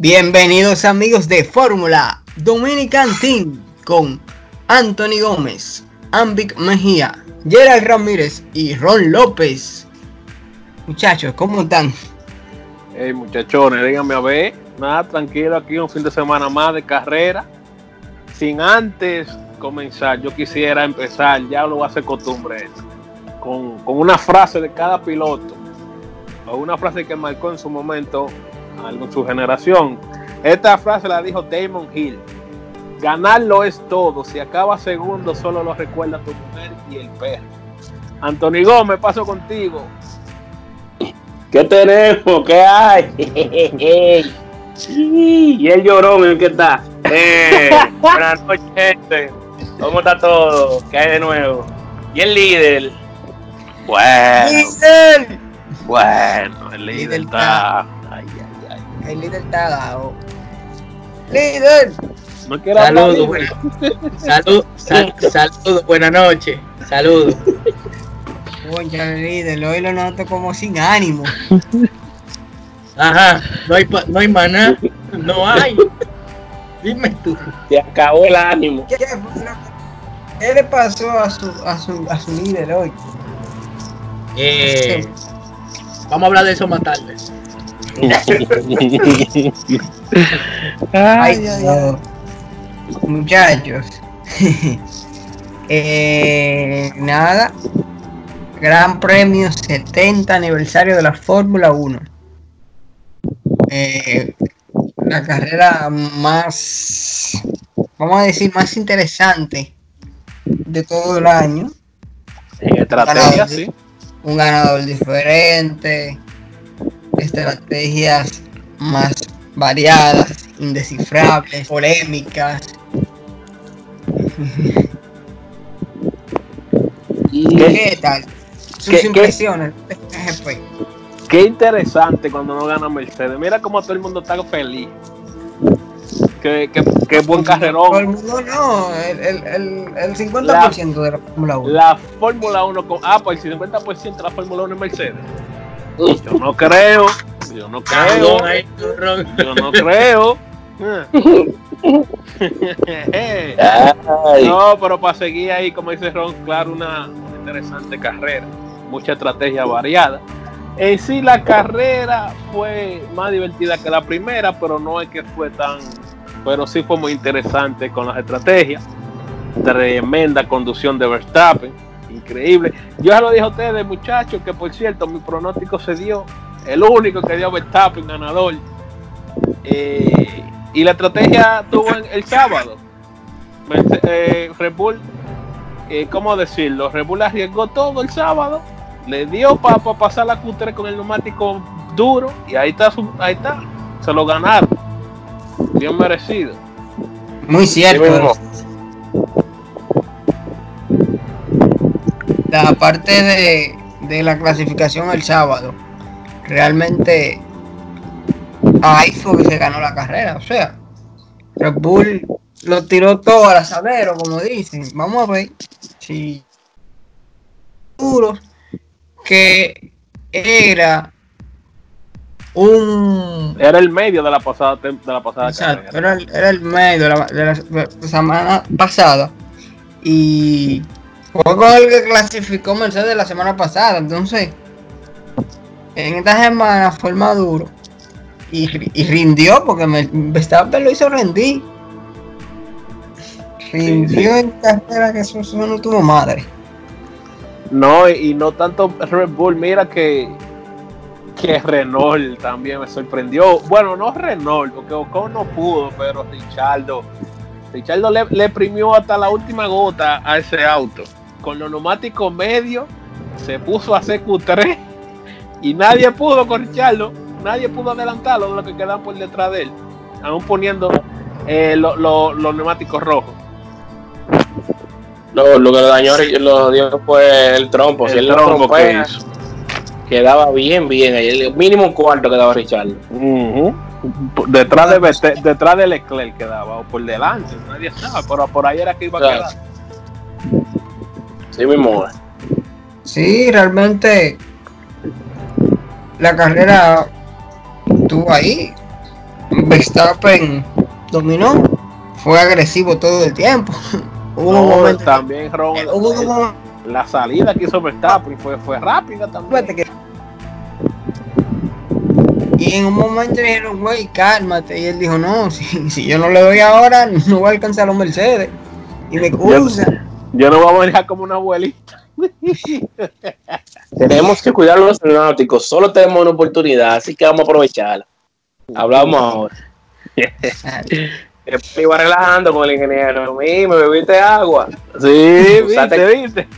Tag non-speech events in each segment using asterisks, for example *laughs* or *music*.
Bienvenidos amigos de Fórmula Dominican Team con Anthony Gómez, Ambic Mejía, Gerald Ramírez y Ron López. Muchachos, ¿cómo están? Hey muchachones, díganme a ver. Nada, tranquilo, aquí un fin de semana más de carrera. Sin antes comenzar, yo quisiera empezar, ya lo va a hacer costumbre con, con una frase de cada piloto, o una frase que marcó en su momento algo en su generación. Esta frase la dijo Damon Hill. Ganarlo es todo. Si acaba segundo, solo lo recuerda tu mujer y el perro. Anthony Gómez, paso contigo. ¿Qué tenemos? ¿Qué hay? *laughs* y él lloró, ¿qué está? Eh, *laughs* buenas noches, gente. ¿Cómo está todo? ¿Qué hay de nuevo? ¿Y el líder? Bueno, ¡Líder! bueno, el líder Líder está. El líder está dado. ¡Líder! No quiero hablar Saludos, buena- salud, sal- saludos, buenas noches, saludos. El líder, hoy lo noto como sin ánimo. Ajá, no hay, pa- no hay maná, no hay. Dime tú. Se acabó el ánimo. ¿Qué, fue lo- qué le pasó a su, a su, a su líder hoy? Eh, vamos a hablar de eso más tarde. Ay, Dios. Muchachos. *laughs* Eh, nada. Gran Premio 70 aniversario de la Fórmula 1. Eh, la carrera más, vamos a decir, más interesante de todo el año. En estrategia, sí. Un ganador diferente, estrategias más variadas, indescifrables, polémicas. ¿Qué tal? Sus ¿Qué- qué- impresiones. GP. *laughs* Qué interesante cuando no gana Mercedes. Mira cómo todo el mundo está feliz. Qué, qué, qué buen Todo el carrerón. mundo no, el, el, el, el 50% de la Fórmula 1. La Fórmula 1 con. Ah, pues el 50% de la Fórmula 1 es Mercedes. Yo no creo. Yo no creo. Yo no creo. No, pero para seguir ahí, como dice Ron, claro, una, una interesante carrera, mucha estrategia variada. En sí, la carrera fue más divertida que la primera, pero no es que fue tan. Pero sí fue muy interesante con las estrategias. Tremenda conducción de Verstappen, increíble. Yo ya lo dije a ustedes, muchachos, que por cierto, mi pronóstico se dio. El único que dio Verstappen ganador. Eh, y la estrategia tuvo en- el sábado. Eh, Red Bull, eh, ¿cómo decirlo? Red Bull arriesgó todo el sábado, le dio para pasar la Q3 con el neumático duro y ahí está, su- ahí está, se lo ganaron, bien merecido. Muy sí cierto. La parte de, de la clasificación el sábado, realmente ahí fue que se ganó la carrera. O sea, Red Bull lo tiró todo al asadero, como dicen. Vamos a ver si seguro que era un Era el medio de la pasada de la pasada Exacto, carrera. era, el- era el medio la- de la semana pasada. Y fue con el que clasificó Mercedes la semana pasada. Entonces, en esta semana fue el más duro. Y, ri- y rindió porque me, Verstappen lo hizo rendir. Rindió en carrera que eso, eso no tuvo madre. No, y, y no tanto Red Bull, mira que que Renault también me sorprendió. Bueno, no Renault, porque Ocon no pudo, pero Richardo, Richardo le, le primió hasta la última gota a ese auto. Con los neumáticos medios se puso a CQ3 y nadie pudo con Richardo, nadie pudo adelantarlo de lo que quedaban por detrás de él, aún poniendo eh, lo- lo- los neumáticos rojos. Lo, lo que lo dañó lo dio fue el trompo. El si él lo trompo que trompea, hizo. quedaba bien, bien. ahí, El mínimo un cuarto quedaba Richard. Detrás de detrás de Leclerc quedaba, o por delante, nadie sabe, pero por ahí era que iba a Claro. quedar. Sí mismo. Sí, realmente la carrera estuvo ahí. Verstappen dominó, fue agresivo todo el tiempo. Hubo No, un momento también eh, hubo un momento la salida que hizo Verstappen fue, fue rápida también. y en un momento le dijeron, güey, cálmate. Y él dijo, no, *laughs* si, si yo no le doy ahora, *laughs* no voy a alcanzar a los Mercedes. Y me cruza. Yo no voy a manejar como una abuelita. Tenemos que cuidar los aeronáuticos. Solo tenemos una oportunidad, así que vamos a aprovecharla. Hablamos ahora. Después *laughs* me iba relajando con el ingeniero. "Mi, me bebiste agua. Sí, viste, viste.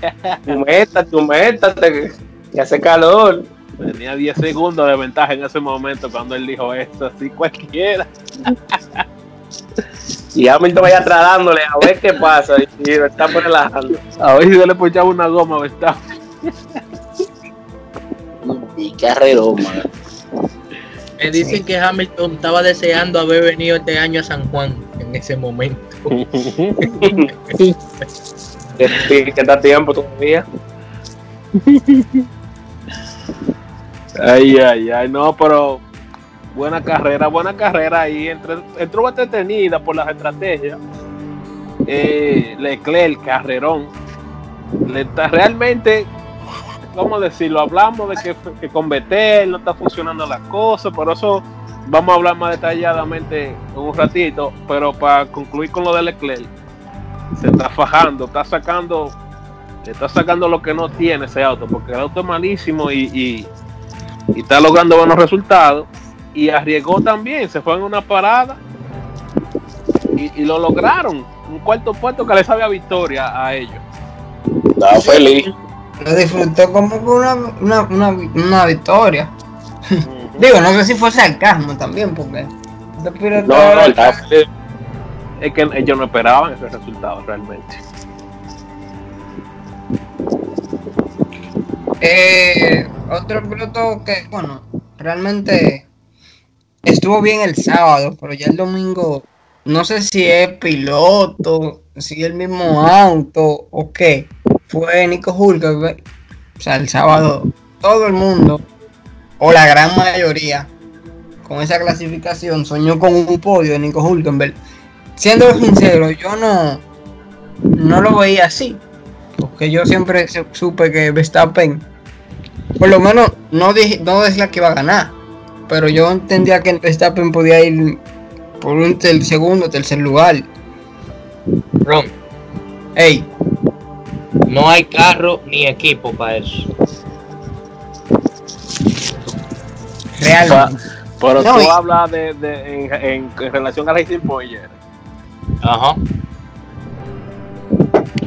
Tu meta, tu meta, que hace calor. Tenía 10 segundos de ventaja en ese momento cuando él dijo esto, así cualquiera. *laughs* Y Hamilton vaya atrás dándole a ver qué pasa. Y, me está relajando. A ver si yo le ponchaba una goma a Verstappen. Y carrerón, man. Me dicen que Hamilton estaba deseando haber venido este año a San Juan en ese momento. Que, está tiempo todavía. Ay, ay, ay, no, pero buena carrera, buena carrera ahí. Entre, entró entretenida por las estrategias. Eh, Leclerc, carrerón. Le está- realmente, ¿cómo decirlo? Hablamos de que, que con Betel no está funcionando las cosas, por eso vamos a hablar más detalladamente en un ratito. Pero para concluir con lo de Leclerc, se está fajando, está sacando, está sacando lo que no tiene ese auto, porque el auto es malísimo y y está logrando buenos resultados. Y arriesgó también, se fue en una parada y, y lo lograron. Un cuarto puesto que le sabe a victoria a ellos. Estaba feliz. Lo disfrutó como que una, una, una, una victoria. Digo, no sé si fue sarcasmo también, porque. No, no, feliz. Es que ellos no esperaban ese resultado realmente. Eh, otro piloto que, bueno, realmente estuvo bien el sábado, pero ya el domingo, no sé si es piloto, si es el mismo auto o qué, fue Nico Hulkenberg. O sea, el sábado todo el mundo, o la gran mayoría, con esa clasificación soñó con un podio de Nico Hulkenberg. Siendo sincero, yo no, no lo veía así. Porque yo siempre supe que Verstappen, por lo menos no, dije, no decía que iba a ganar. Pero yo entendía que Verstappen podía ir por un tel- segundo, tercer lugar. Ron, Ey, no hay carro ni equipo para eso. realmente. Pero No, tú y- hablas de, de- en, en- en relación a Racing. Jerry. Ajá.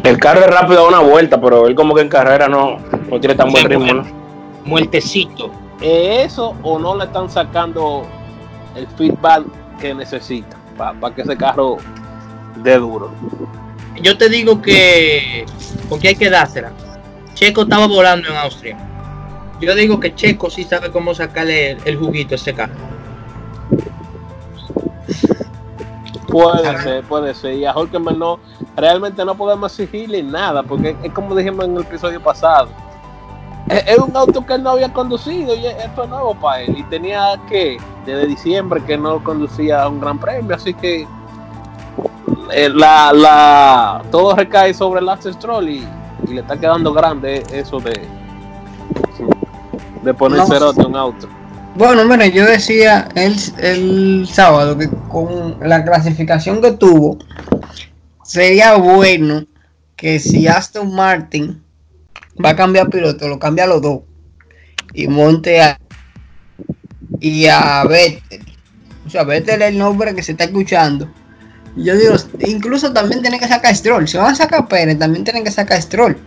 El carro es rápido a una vuelta, pero él como que en carrera no, no tiene tan buen ritmo. ¿no? Muertecito. ¿Es eso o no le están sacando el feedback que necesita para que ese carro dé duro? Yo te digo que. Porque hay que dársela. Checo estaba volando en Austria. Yo digo que Checo sí sabe cómo sacarle el, el juguito a ese carro. Puede ser, puede ser. Y a Hulkenberg no, realmente no podemos exigirle nada, porque es como dijimos en el episodio pasado. Es un auto que él no había conducido y esto es nuevo para él. Y tenía que, desde diciembre, que no conducía un gran premio. Así que eh, la, la, todo recae sobre el Lance Stroll y, y le está quedando grande eso de, de poner No. cerote a un auto. Bueno, mira, yo decía el, el sábado que con la clasificación que tuvo, sería bueno que si Aston Martin va a cambiar piloto, lo cambia a los dos y monte a y a Vettel. O sea, Vettel es el nombre que se está escuchando. Yo digo, incluso también tienen que sacar Stroll. Si van a sacar Pérez, también tienen que sacar Stroll.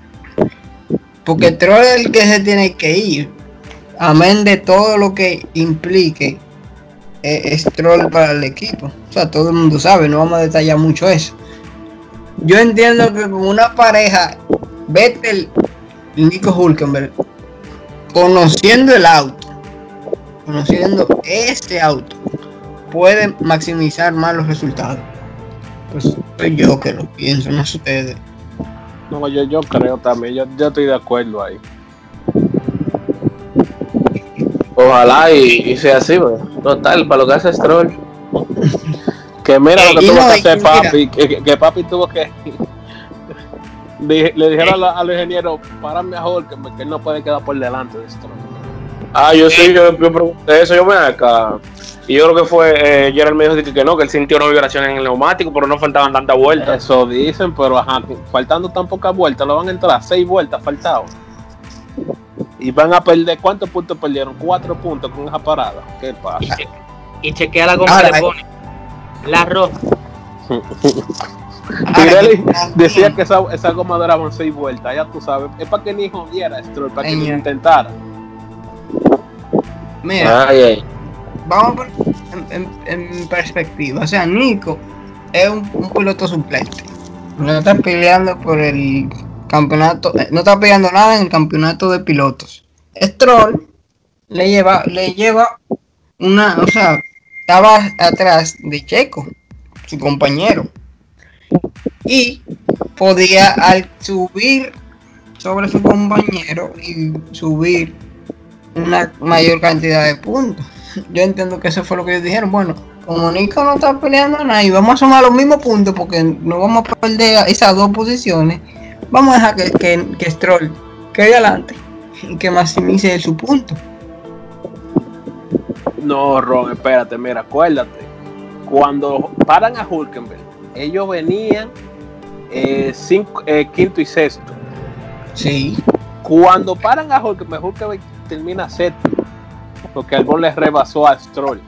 Porque Stroll es el que se tiene que ir. Amén de todo lo que implique eh, Stroll para el equipo. O sea, todo el mundo sabe, no vamos a detallar mucho eso. Yo entiendo que con una pareja, Vettel Nico Hulkenberg, conociendo el auto, conociendo ese auto, pueden maximizar más los resultados. Pues soy yo que lo pienso, no ustedes. No, yo, yo creo también, yo, yo estoy de acuerdo ahí. Ojalá y, y sea así, pues. Total, para lo que hace Stroll. Que mira lo que Eh, tuvo no, que hacer mira. papi, que, que- que papi tuvo que Dije- le dijeron a la- al ingeniero, para mejor que, que él no puede quedar por delante de esto. Ah, yo sí, yo, yo pregunté eso, yo ven acá. Y yo creo que fue, eh, Gerald me dijo que, que no, que él sintió una vibración en el neumático, pero no faltaban tantas vueltas. Eso dicen, pero ajá, faltando tan pocas vueltas, lo van a entrar, seis vueltas faltaban. Y van a perder, ¿cuántos puntos perdieron? Cuatro puntos con esa parada. ¿Qué pasa? y chequea la goma Ahora, que le pone. La roja. *laughs* Pirelli decía que esa, esa goma duraban seis vueltas, ya tú sabes. Es para que ni jodiera Stroll, para que ni intentara. Mira, Ay, ay. vamos a poner en, en- en perspectiva. O sea, Nico es un, un piloto suplente. No está peleando por el campeonato, eh, no está peleando nada en el campeonato de pilotos. Stroll le lleva, le lleva una, o sea, estaba atrás de Checo, su compañero. Y podía al subir sobre su compañero y subir una mayor cantidad de puntos. Yo entiendo que eso fue lo que ellos dijeron. Bueno, como Nico no está peleando nada y vamos a sumar los mismos puntos porque no vamos a perder esas dos posiciones, vamos a dejar que, que, que Stroll quede adelante y que maximice su punto. No, Ron, espérate, mira, acuérdate. Cuando paran a Hulkenberg, ellos venían eh, cinco- eh, quinto y sexto. Sí. Cuando paran a Hulkenberg, Hulkenberg termina séptimo. Porque Albon le rebasó a Stroll.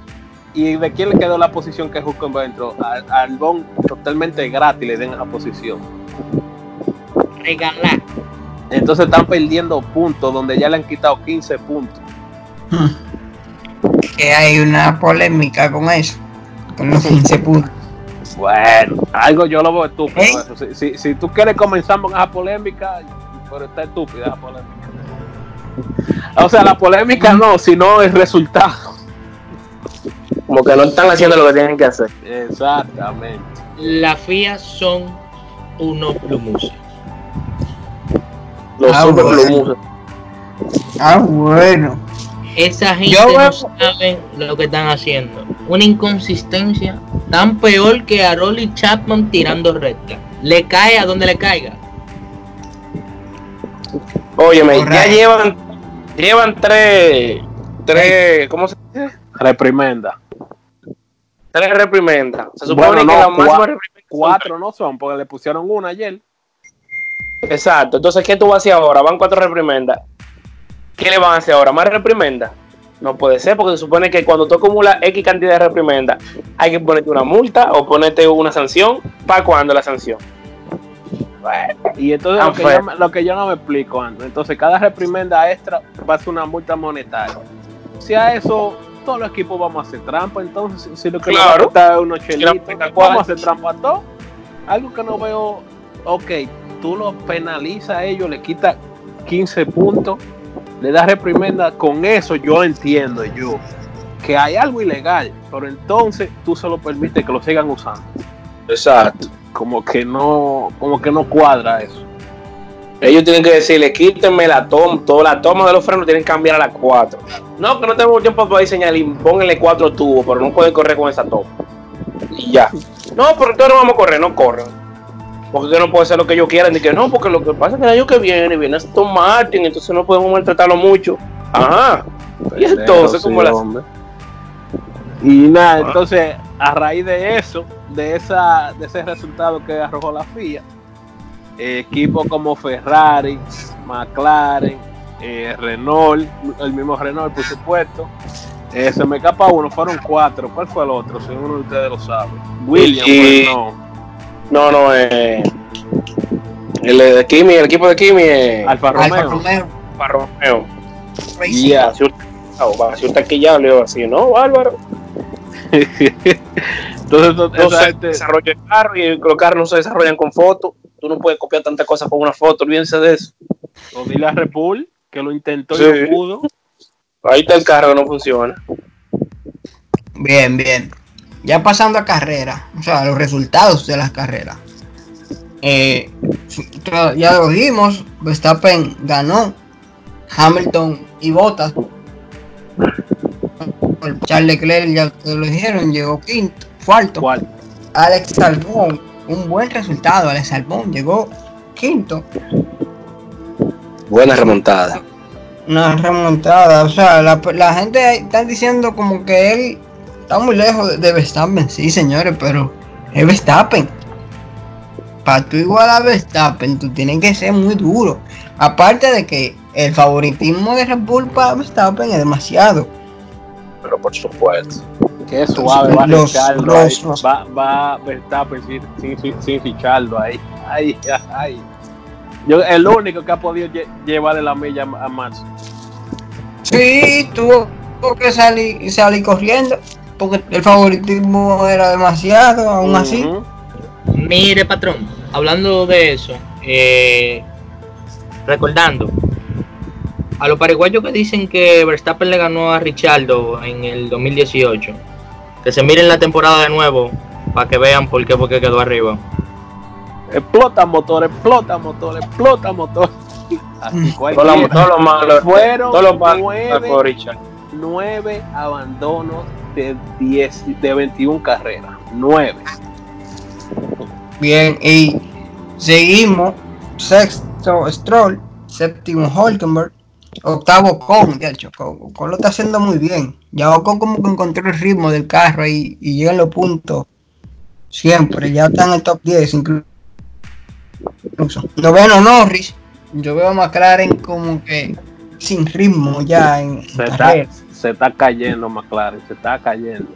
¿Y de quién le quedó la posición que Hulkenberg entró? A, Albon totalmente gratis le den esa posición. Regalar. Entonces están perdiendo puntos donde ya le han quitado 15 puntos. Que hay una polémica con eso. Con los 15 puntos. Bueno, algo yo lo veo estúpido. ¿Eh? eso. Si, si- si tú quieres comenzar con esa polémica, pero está estúpida esa polémica. O sea, la polémica no, sino el resultado. Como que no están haciendo lo que tienen que hacer. Exactamente. La FIA son unos plumosos. Los Ah, super bueno. plumosos. Ah, bueno. Esa gente Yo no veo- sabe lo que están haciendo. Una inconsistencia tan peor que a Rolly Chapman tirando recta. Le cae a donde le caiga. Óyeme, ya Correcto. llevan, llevan tres, tres, ¿cómo se dice? Reprimenda. Tres reprimendas. Se supone Bueno, que no, la cua- máxima reprimenda son Cuatro no son, porque le pusieron una ayer. Exacto. Entonces, ¿qué tú vas a hacer ahora? Van cuatro reprimendas. ¿Qué le van a hacer ahora? ¿Más reprimendas? No puede ser, porque se supone que cuando tú acumulas X cantidad de reprimendas, hay que ponerte una multa o ponerte una sanción. ¿Para cuándo la sanción? Bueno, Y entonces Ah, lo que, fue. yo, me- lo que yo no me explico, Andrew. Entonces, cada reprimenda extra va a ser una multa monetaria. Si a eso todos los equipos vamos a hacer trampa, entonces si lo que nos va a Claro. unos chelitos, vamos a hacer trampa a todo. Algo que no veo, ok, tú lo penalizas a ellos, le quitas 15 puntos, le das reprimenda, con eso yo entiendo yo que hay algo ilegal, pero entonces tú solo permites que lo sigan usando. exacto. Como que no, como que no cuadra eso. Ellos tienen que decirle, quítenme la toma, toda la toma de los frenos tienen que cambiar a las 4. No, que no tenemos tiempo para diseñar pónganle cuatro tubos, pero no pueden correr con esa toma. Y ya. No, pero entonces no vamos a correr, no corren. Porque que no puede ser lo que ellos quieran. Ni que no, porque lo que pasa es que el año que viene viene Aston Martin, entonces no podemos maltratarlo mucho. Ajá. Y entonces, Sí, como la. hombre. Y nada, entonces, a raíz de eso, de esa de ese resultado que arrojó la FIA, eh, equipos como Ferrari, McLaren, eh, Renault, el mismo Renault, por supuesto. eh, se me escapa uno, fueron cuatro. ¿Cuál fue el otro? Si uno de ustedes lo sabe. Williams, Y- pues, no. No, no, eh. El de Kimi, el equipo de Kimi es Alfa Romeo. Alfa Romeo Alfa Romeo. Racing. Yeah. Va a ser un- taquillado, le digo así, ¿no, Álvaro? *laughs* Entonces, No se gente- desarrolla el carro y los carros no se desarrollan con fotos. Tú no puedes copiar tantas cosas con una foto, olvídense de eso. o dile a Red Bull que lo intentó Sí. y no pudo. Ahí está el carro que no funciona. Bien, bien. Ya pasando a carrera, o sea, los resultados de las carreras. Eh, ya lo vimos, Verstappen ganó, Hamilton y Bottas. Charles Leclerc, ya te lo dijeron, llegó quinto, cuarto. ¿Cuál? Alex Albon, un buen resultado, Alex Albon llegó quinto. Buena remontada. Una remontada, o sea, la, la gente está diciendo como que él está muy lejos de, de Verstappen, sí señores, pero es Verstappen. Para tú igual a Verstappen, tú tienes que ser muy duro. Aparte de que el favoritismo de Red Bull para Verstappen es demasiado. Pero por supuesto. Qué suave va Los- Richardo los- ahí. los- Va, va Verstappen sin, sin, sin, Richardo ahí. Ay, ay. Yo, el único que ha podido lle- llevarle la milla a a Max. Sí, tuvo, tuvo que salir, salir corriendo porque el favoritismo era demasiado, aún así. Mire, patrón, hablando de eso, eh, recordando, a los paraguayos que dicen que Verstappen le ganó a Richardo en el 2018, que se miren la temporada de nuevo para que vean por qué fue que quedó arriba. Explota motor, explota motor, explota motor. *laughs* Así Todos los cualquiera. todo lo malos. Fueron Todos los malos nueve. Nueve abandonos de 10, de 21 carreras. Nueve. Bien, y seguimos. Sexto Stroll, séptimo Hulkenberg, octavo Con, de hecho, Con, Con lo está haciendo muy bien. Ya Ocon como que encontró el ritmo del carro y, y llega en los puntos siempre. Ya está en el top 10 inclu- incluso. Noveno Norris, yo veo a McLaren como que sin ritmo ya en Se está, carrera. Se está cayendo McLaren, se está cayendo.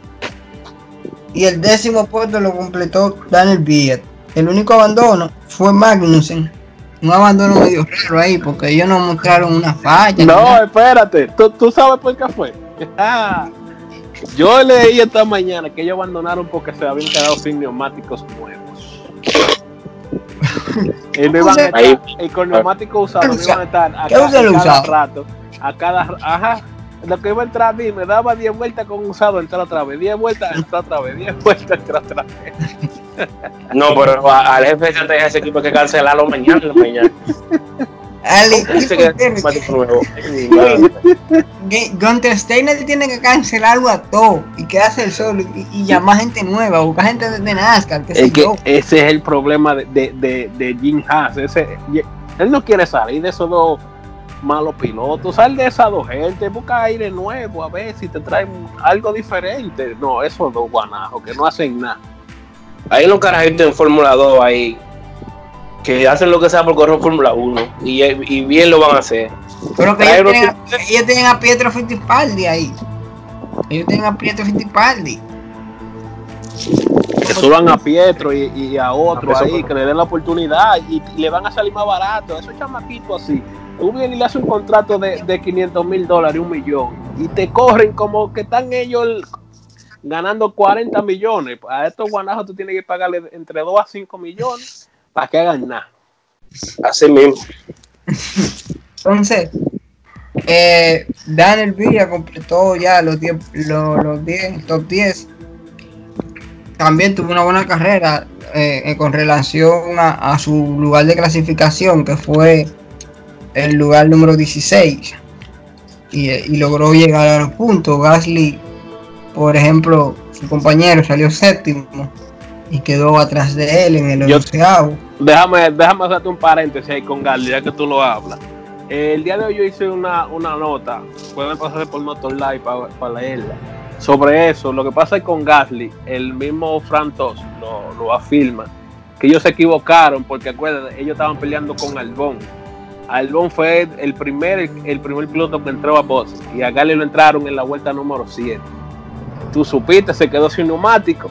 Y el décimo puesto lo completó Daniel Viet. El único abandono fue Magnussen. Un abandono medio raro ahí porque ellos no mostraron una falla. No, espérate, ¿Tú, tú sabes por qué fue. *laughs* Yo leí esta mañana que ellos abandonaron porque se habían quedado sin neumáticos nuevos. *laughs* y, no iban a estar- Ahí. y con neumáticos usados no iban a estar a, ¿Qué ca- usa el a cada rato. A cada ajá. Lo que iba a entrar, dime, daba 10 vueltas con usado, entrar otra vez, 10 vueltas, entrar otra vez, 10 vueltas, entrar otra vez. No, pero a- al jefe de estrategia de ese equipo hay que cancelarlo mañana. mañana. Gu- Gunter Steiner tiene que cancelarlo a todo y quedarse el solo y, y llamar gente nueva, buscar gente de, NASCAR, que Es que ese es el problema de, de, de, de Jim Haas. Ese, él no quiere salir de esos dos malos pilotos. Sal de esas dos gente, busca aire nuevo, a ver si te traen algo diferente. No, esos dos guanajos que no hacen nada. Hay unos carajitos en Fórmula 2 ahí que hacen lo que sea por correr Fórmula 1 y, y bien lo van a hacer. Pero que ellos tienen, a- ellos tienen a Pietro Fittipaldi ahí. Ellos tienen a Pietro Fittipaldi. Que suban a Pietro y, y a otro A Peso ahí, que le den la oportunidad y, y le van a salir más barato. Esos chamaquitos así. Tú vienes y le haces un contrato de, de 500 mil dólares, un millón, y te corren como que están ellos ganando 40 millones. A estos guanajos tú tienes que pagarle entre 2 a 5 millones para que hagan nada. Así mismo. Entonces, eh, Daniel Villa completó ya los 10, los, los 10, top 10. También tuvo una buena carrera eh, eh, con relación a, a su lugar de clasificación, que fue el lugar número 16 y, y logró llegar a los puntos. Gasly, por ejemplo, su compañero salió séptimo y quedó atrás de él en el Yo- onceavo. Déjame, déjame hacerte un paréntesis ahí con Garly, ya que tú lo hablas. El día de hoy yo hice una, una nota, pueden pasarse por Motor Live para leerla, sobre eso. Lo que pasa es con Gasly, el mismo Frantos lo, lo afirma, que ellos se equivocaron porque acuérdate, ellos estaban peleando con Albón. Albón fue el primer, el primer piloto que entró a box y a Gasly lo entraron en la vuelta número 7. Tú supiste, se quedó sin neumático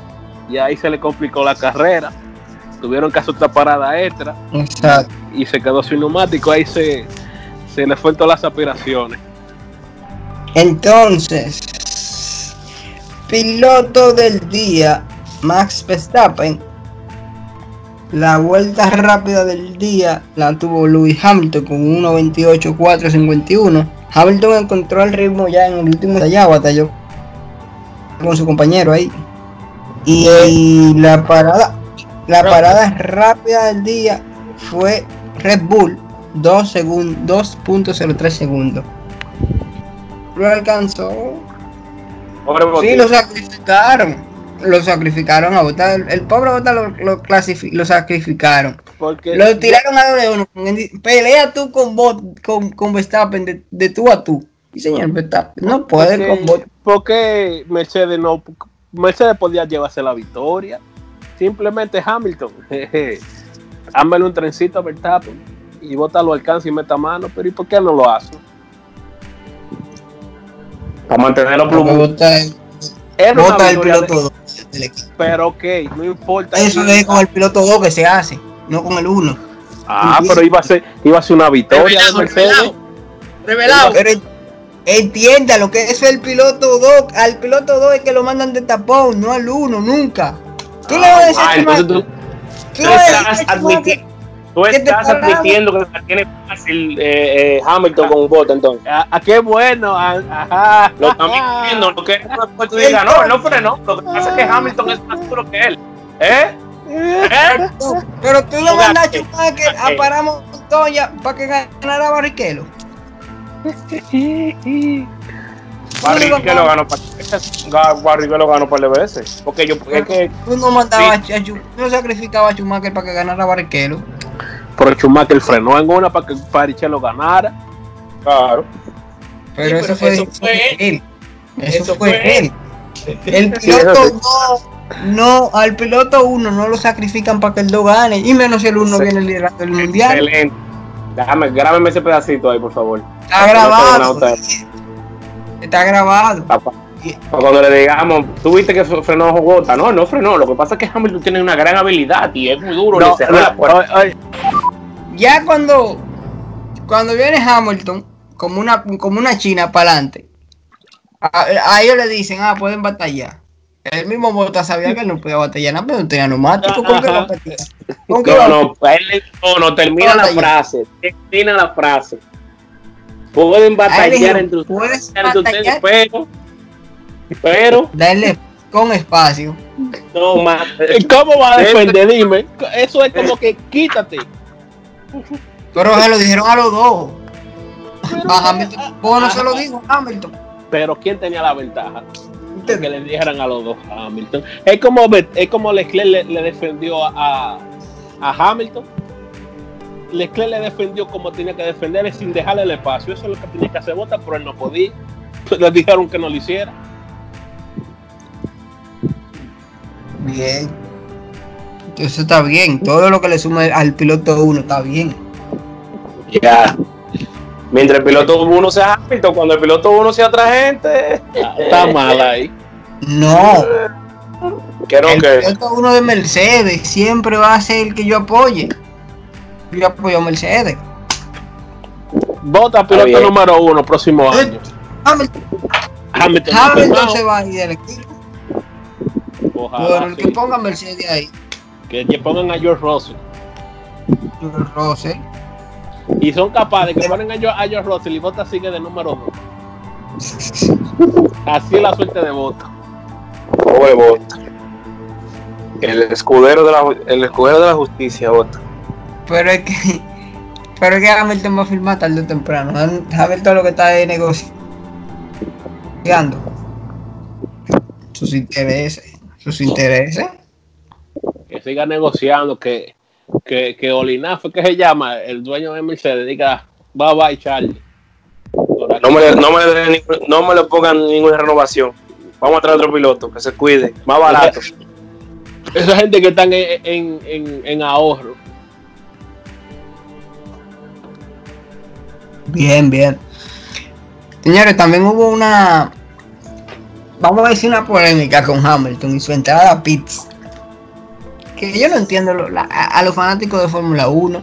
y ahí se le complicó la carrera. Tuvieron que hacer otra parada extra Exacto. y se quedó sin neumático. Ahí se, se le fue todas las aspiraciones. Entonces, piloto del día, Max Verstappen. La vuelta rápida del día la tuvo Lewis Hamilton con 1.28.451. Hamilton encontró el ritmo ya en el último batallado, batalló con su compañero ahí. Y la parada, la parada rápida del día fue Red Bull, 2 segundos, 2.03 segundos. Lo alcanzó. Sí, lo sacrificaron. Lo sacrificaron a Bottas. El, el pobre Bottas lo, lo, clasifi- lo sacrificaron. Porque Lo tiraron a doble uno. con el- Pelea tú con, Bot, con, con Verstappen de, de tú a tú. Y señor Verstappen, no puede porque, con Bot. porque Mercedes no Mercedes podía llevarse la victoria. Simplemente Hamilton. *laughs* jeje, Hámele un trencito a Verstappen y bota lo alcance y meta mano. Pero ¿y por qué no lo hace? Para mantenerlo. Bottas Era una victoria de- piloto 2 del equipo. Pero ok, no importa. Eso es con el piloto 2 que se hace, no con el 1. Ah, pero iba a ser, iba a ser una victoria de Mercedes. Revelado. Pero entienda lo que es el piloto 2. Al piloto 2 es que lo mandan de tapón, no al 1, nunca. ¿Qué le vas a decir? Ah, entonces tú, ¿Qué tú le vas a estás admitiendo, tú ¿Qué te estás admitiendo que la tiene fácil eh, eh, Hamilton con Bota entonces. Ah, ah, qué bueno. ah, Ajá. Lo están mintiendo, lo que no tú digas, no, no frenó. Lo que pasa es que Hamilton es más duro que él. ¿Eh? ¿Eh? Pero tú le No, mandas a gaste. Schumacher a parar Montoya para que ganara Barrichello. Barrichello ganó Barrichello ganó par de veces. Porque yo, es que Tú no mandabas a Schu- tú no sacrificabas a Schumacher para que ganara Barrichello. Pero Schumacher frenó en una para que Barrichello ganara. Claro. Pero Sí, eso pero fue, eso fue él. Eso, Eso fue, fue él. El Sí, eso piloto sí. no, no, al piloto 1 no lo sacrifican para que el 2 gane. Y menos si el 1 Sí. viene liderando el mundial. Excelente. Déjame, grábeme ese pedacito ahí, por favor. Está grabado. Está grabado. Papá. Para cuando le digamos, tú viste que frenó Bota. No, no frenó. Lo que pasa es que Hamilton tiene una gran habilidad y es muy duro. No, le cerró no, la puerta. Ya cuando, cuando viene Hamilton, como una, como una china para adelante, a, a ellos le dicen, ah, pueden batallar. El mismo Bota sabía que él no podía batallar, nada, pero no tenía neumático. ¿Con qué va a batallar? ¿Con qué va No, no, él no, no, termina la frase. Termina la frase. Pueden batallar entre ustedes, pero, pero, Darle con espacio. no más. ¿Cómo va a defender? Dime. Eso es como que quítate. Pero se lo dijeron a los dos. A Hamilton, vos no se lo dijo a Hamilton. Pero ¿quién tenía la ventaja? Que le dijeran a los dos a Hamilton. Es como, es como Leclerc le, le defendió a, a Hamilton. Leclerc le defendió como tenía que defenderle sin dejarle el espacio. Eso es lo que tenía que hacer Bota, pero él no podía. *laughs* Le dijeron que no lo hiciera. Bien. Entonces está bien. Todo lo que le suma al piloto 1 está bien. Ya. Mientras el piloto uno sea Hamilton, cuando el piloto uno sea otra gente, Está mal ahí. No. quiero el que. piloto 1 de Mercedes siempre va a ser el que yo apoye. Yo apoyo a Mercedes. Bota piloto número uno próximo Eh, año. Hamilton, Hamilton, se va a ir del equipo. Ojalá, Pero el sí. que ponga Mercedes ahí. que le pongan a George Russell. George Russell. Y son capaces que ponen a George, a George Russell y Bota sigue de número dos. *laughs* Así es la suerte de Bota. Pobre Bota. El escudero de la, el escudero de la justicia, Bota. Pero es que. *laughs* Pero es que Hamilton va a firmar tarde o temprano. Hamilton lo que está es negociando sus intereses. Sus intereses. Que siga negociando, que, que, que Olina fue que se llama, el dueño de Mercedes, diga, bye bye Charlie. No me, le- no, me le, no me le pongan ninguna renovación. Vamos a traer otro piloto que se cuide, más barato. Esa gente que están en, en, en, en ahorro. Bien, bien. Señores, también hubo una. Vamos a decir una polémica con Hamilton y su entrada a Pits. Que yo no entiendo a los fanáticos de Fórmula 1.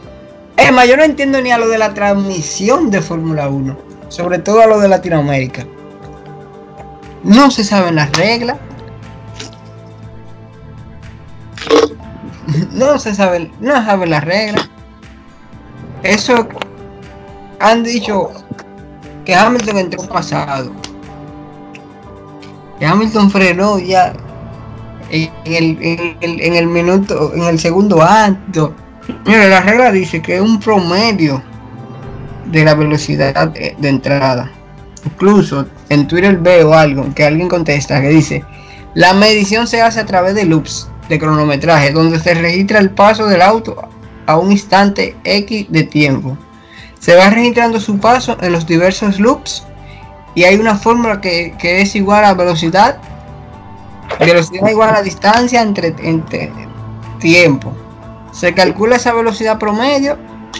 Es más, yo no entiendo ni a lo de la transmisión de Fórmula 1. Sobre todo a lo de Latinoamérica. No se saben las reglas. No se saben, no saben las reglas. Eso han dicho que Hamilton entró pasado. Que Hamilton frenó ya en el, minuto, en el segundo acto. Mira, la regla dice que es un promedio de la velocidad de entrada. Incluso en Twitter veo algo que alguien contesta que dice, la medición se hace a través de loops de cronometraje, donde se registra el paso del auto a un instante X de tiempo. Se va registrando su paso en los diversos loops y hay una fórmula que, que es igual a velocidad. Velocidad igual a distancia entre, entre tiempo. Se calcula esa velocidad promedio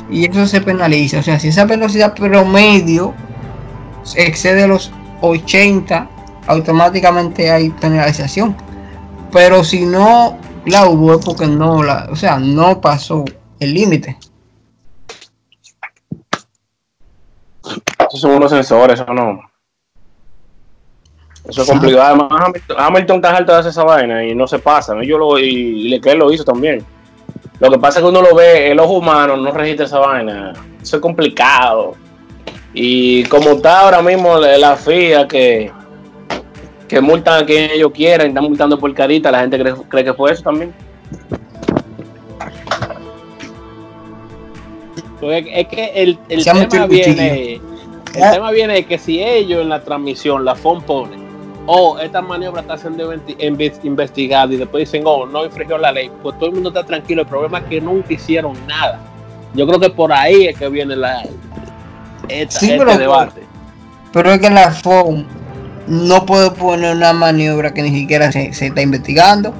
y eso se penaliza. O sea, si esa velocidad promedio excede los 80, automáticamente hay penalización. Pero si no la hubo porque no la, o sea, no pasó el límite. Esos son unos sensores, eso no. Eso es complicado. Además, Hamilton, Hamilton está alto de hacer esa vaina y no se pasa. ¿no? Yo lo, y, Leclerc lo hizo también. Lo que pasa es que uno lo ve, el ojo humano no registra esa vaina. Eso es complicado. Y como está ahora mismo la, FIA que, que multan a quien ellos quieran, están multando por carita, la gente cree, cree que fue eso también. Pues es que el, el tema viene, el Ah. tema viene de que si ellos en la transmisión, la FON pone, oh, esta maniobra está siendo investigada y después dicen, oh, no infringió la ley, pues todo el mundo está tranquilo. El problema es que nunca hicieron nada. Yo creo que por ahí es que viene la, esta- Sí, este pero- debate. Pero es que la FOM no puede poner una maniobra que ni siquiera se, se está investigando.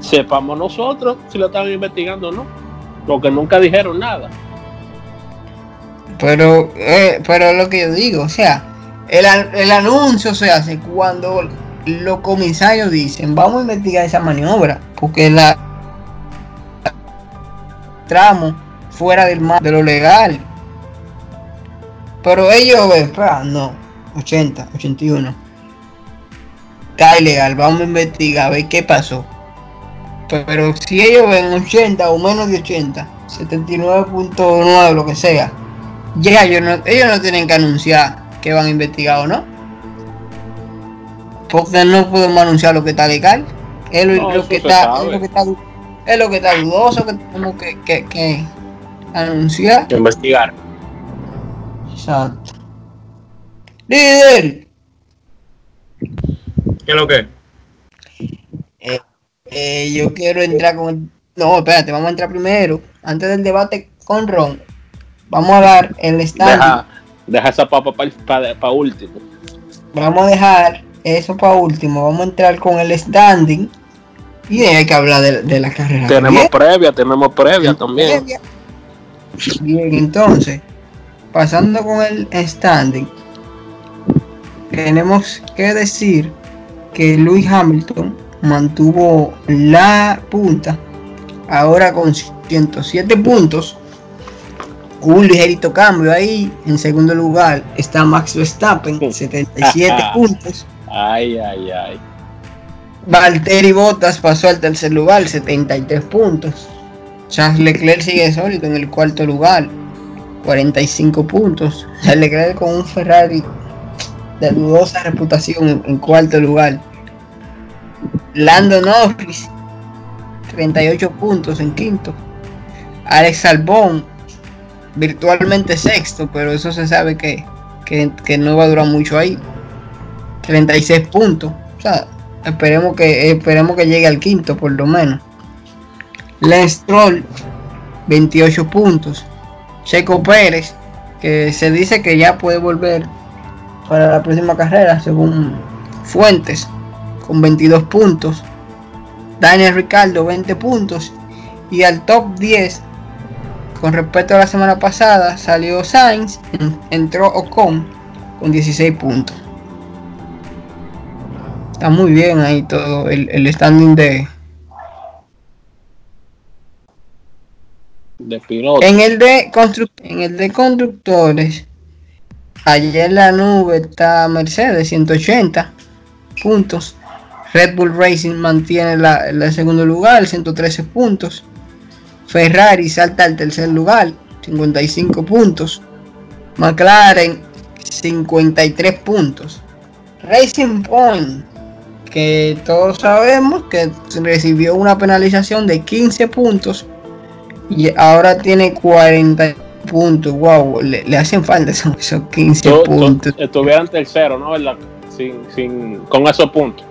Sepamos nosotros si lo estaban investigando o no. Porque nunca dijeron nada. Pero, eh, pero lo que yo digo, o sea, el, el anuncio se hace cuando los comisarios dicen, vamos a investigar esa maniobra, porque la tramo fuera del mar, de lo legal. Pero ellos ven, no, 80, 81. Está ilegal, vamos a investigar, a ver qué pasó. Pero si ellos ven 80 o menos de 80, 79.9, lo que sea, ya ellos no, ellos no tienen que anunciar que van a investigar o no. Porque no podemos anunciar lo que está legal. Es lo, No, lo eso que está, es lo que está, es lo que está dudoso que tenemos que, que, que anunciar. Que investigar. Exacto. Líder, ¿Qué es lo que? eh, yo quiero entrar con el- No, espérate, vamos a entrar primero. Antes del debate con Ron. Vamos a dar el stand. Deja, deja esa papa para último. Vamos a dejar eso para último. Vamos a entrar con el standing. Y hay que hablar de, de la carrera. Tenemos Bien, previa, tenemos previa también. previa. Bien, entonces, pasando con el standing, tenemos que decir que Lewis Hamilton mantuvo la punta, ahora con 107 puntos. Hubo un ligerito cambio ahí. En segundo lugar está Max Verstappen, 77 *laughs* puntos. Ay, ay, ay. Valtteri Bottas pasó al tercer lugar, 73 puntos. Charles Leclerc sigue sólido en el cuarto lugar, 45 puntos. Charles Leclerc con un Ferrari de dudosa reputación en, en cuarto lugar. Lando Norris, 38 puntos en quinto. Alex Albon, virtualmente sexto, pero eso se sabe que, que, no va a durar mucho ahí. 36 puntos. O sea, esperemos que, esperemos que llegue al quinto por lo menos. Lance Stroll, 28 puntos. Checo Pérez, que se dice que ya puede volver para la próxima carrera, según fuentes, con 22 puntos. Daniel Ricardo, 20 puntos. Y al top 10, con respecto a la semana pasada, salió Sainz, entró Ocon con 16 puntos. Está muy bien ahí todo el, el standing de, de piloto. En el de, constru en el de conductores, ayer en la nube está Mercedes 180 puntos. Red Bull Racing mantiene la, el segundo lugar, 113 puntos. Ferrari salta al tercer lugar, 55 puntos. McLaren, 53 puntos. Racing Point, que todos sabemos que recibió una penalización de 15 puntos y ahora tiene 40 puntos. Wow, le, le hacen falta esos, esos 15 Tú- tú- puntos. Estuvieran tercero, ¿no? ¿Verdad? Sin, sin, con esos puntos.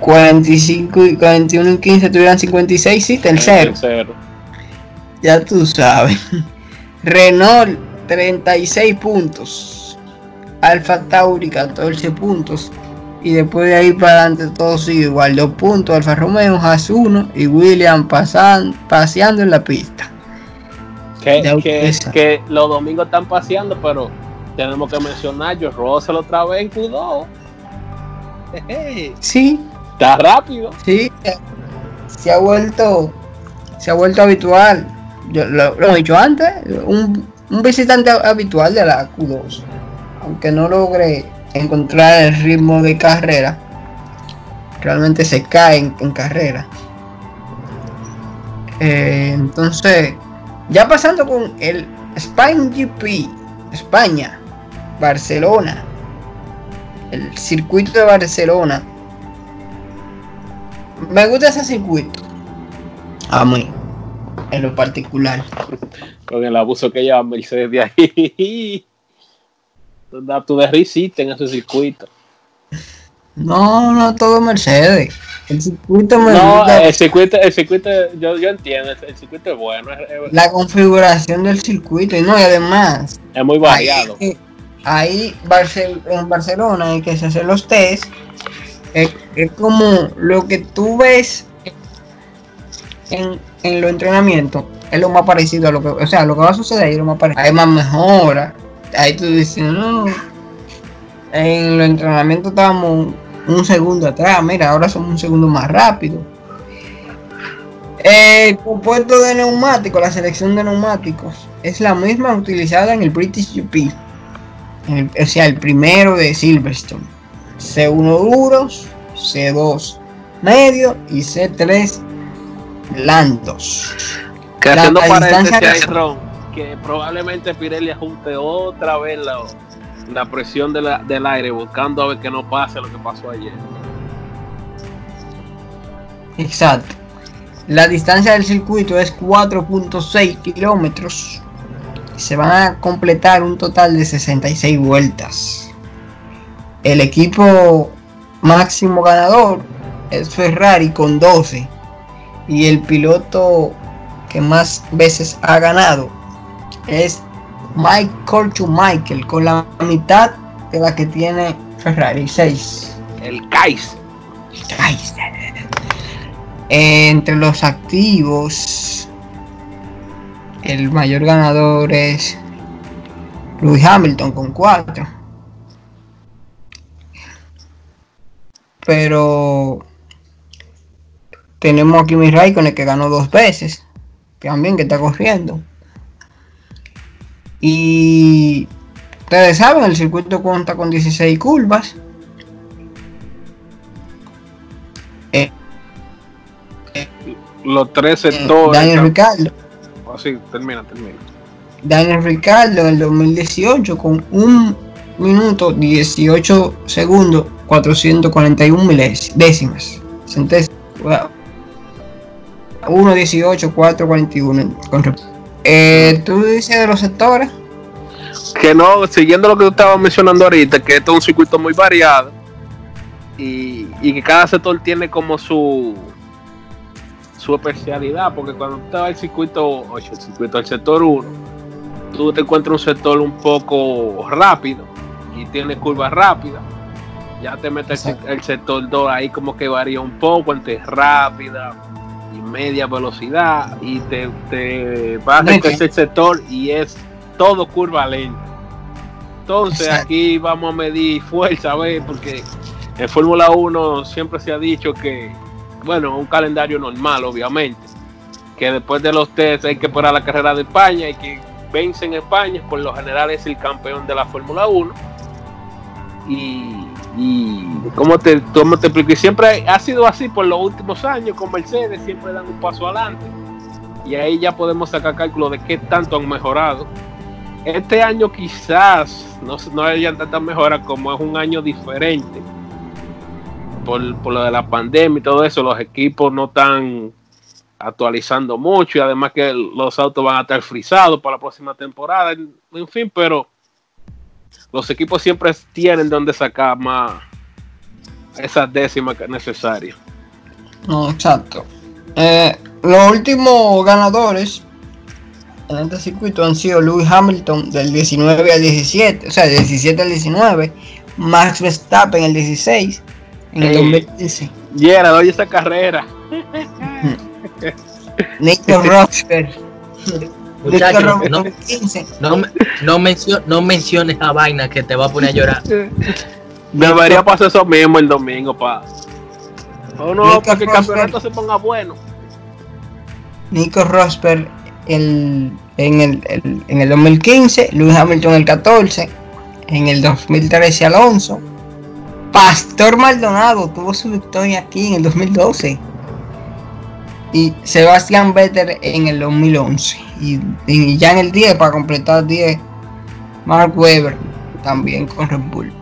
45 y 41 y 15 tuvieran 56, sí, tercero. Tercero. Ya tú sabes. Renault 36 puntos. Alfa Tauri 14 puntos. Y después de ahí para adelante todo sigue igual. 2 puntos Alfa Romeo, Haas 1 y William pasan, paseando en la pista. Que, que, los domingos están paseando, pero tenemos que mencionar, yo Russell otra vez en Q2. Jeje, Sí, Está rápido. sí. Se ha vuelto se ha vuelto habitual. Lo, he dicho antes, un, un visitante habitual de la Q2. Aunque no logre encontrar el ritmo de carrera, realmente se cae en, en carrera. Eh, entonces, ya pasando con el Spain GP, España, Barcelona, el circuito de Barcelona. Me gusta ese circuito. A mí, en lo particular. Con el abuso que lleva Mercedes de ahí. Tú *laughs* da- Tú de risiste en ese circuito. No, no todo Mercedes. El circuito me No, gusta. el circuito, el circuito, yo, yo entiendo, el, el circuito es bueno, es, es- la configuración del circuito y no, y además, es muy variado. ahí, ahí Barcel- en Barcelona hay que se hacen los test. Es, es como lo que tú ves en, en los entrenamientos, es lo más parecido a lo que, o sea, lo que va a suceder es lo más parecido. Hay más mejora. Ahí tú dices, no, en los entrenamientos estábamos un segundo atrás, mira, ahora somos un segundo más rápido. El compuesto de neumáticos, la selección de neumáticos, es la misma utilizada en el British el- o sea, el primero de Silverstone. C1 duros, C2 medio y C3 blandos. Que La- haciendo la paréntesis Ron, que probablemente Pirelli ajunte otra vez la, la presión de la- del aire, buscando a ver que no pase lo que pasó ayer. Exacto. La distancia del circuito es 4.6 kilómetros. Se van a completar un total de 66 vueltas. El equipo máximo ganador es Ferrari con 12. Y el piloto que más veces ha ganado es Michael Michael con la mitad de la que tiene Ferrari, 6. El Kais. Entre los activos, el mayor ganador es Lewis Hamilton con 4. Pero tenemos a Kimi Raikkonen que ganó dos veces. También que está corriendo. Y ustedes saben, el circuito cuenta con 16 curvas. Eh, Los tres sectores. Daniel Ricardo. Oh, sí, termina, termina. Daniel Ricardo en el 2018 con 1 minuto 18 segundos 441 milésimas centésimas 1 18 441 con re- Eh, tú dices de los sectores. Que no, siguiendo lo que tú estabas mencionando ahorita, que esto es un circuito muy variado y, y que cada sector tiene como su su especialidad, porque cuando tú vas al circuito 8, el circuito del sector 1, tú te encuentras un sector un poco rápido y tiene curvas rápidas. Ya te metes el, el sector 2 ahí como que varía un poco entre rápida media velocidad y te, te vas Ok. tercer sector y es todo curva lenta. Entonces Exacto. aquí vamos a medir fuerza, a ver, porque en Fórmula 1 siempre se ha dicho que, bueno, un calendario normal, obviamente, que después de los test hay que parar la carrera de España y que vence en España, por lo general es el campeón de la Fórmula 1. Y, y ¿cómo te, cómo te explico? Y siempre ha sido así por los últimos años con Mercedes, siempre dan un paso adelante. Y ahí ya podemos sacar cálculo de qué tanto han mejorado. Este año quizás no, no hayan tantas mejoras como es un año diferente. Por, por lo de la pandemia y todo eso, los equipos no están actualizando mucho y además que los autos van a estar frisados para la próxima temporada, en fin, pero los equipos siempre tienen donde sacar más esas décimas que es necesario. No, exacto. Eh, los últimos ganadores en este circuito han sido Lewis Hamilton del 19 al 17, o sea, del 17 al 19, Max Verstappen el 16, en el Ey. 2015, Yera, oye esa carrera. *laughs* Nico Rosberg, *laughs* Muchachos, no, 2015, no, me- no, mencio- no menciones esa vaina que te va a poner a llorar. Debería pasar eso mismo el domingo, pa. O no, Nico para que el Rosberg. campeonato se ponga bueno. Nico Rosberg el, en, el, el- en el 2015, Lewis Hamilton el 14, en el 2013 Alonso, Pastor Maldonado tuvo su victoria aquí en el 2012 y Sebastián Vettel en el 2011 y, ya en el 10 para completar 10 Mark Webber también con Red Bull.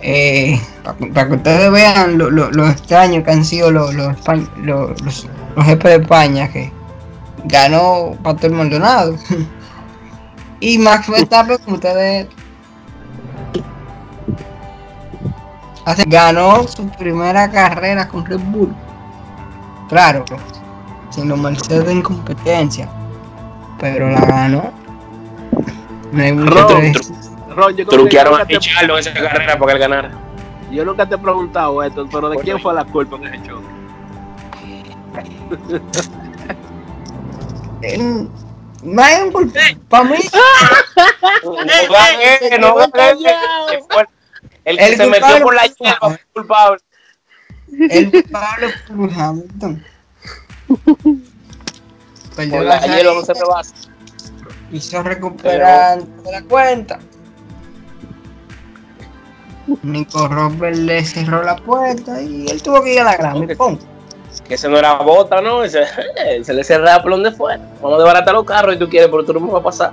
Eh, para, que ustedes vean lo, lo- lo extraño que han sido los, los, los, los, jefes de España que ganó Pastor Maldonado. *laughs* Y Max Verstappen como ustedes ganó su primera carrera con Red Bull claro sin los Mercedes en competencia pero la ganó no hay mucho Ron, decir. Ron, Truquearon a te- Richardo en esa carrera para que él ganara. Yo nunca te he preguntado esto, pero ¿de quién fue la culpa en ese choque? No hay un culpa para mí No gané, no gané. Fue El que se metió por la hierba fue culpable. El culpable fue Lewis Hamilton. Perdió Por la hierba no se rebasa. quiso recuperar de la cuenta. Nico Rosberg le cerró la puerta y él tuvo que ir a la y pum. Que ese no era bota, ¿no? Ese, se le cerraba por donde fuera. Vamos a desbaratar los carros y tú quieres, pero tú no me vas a pasar.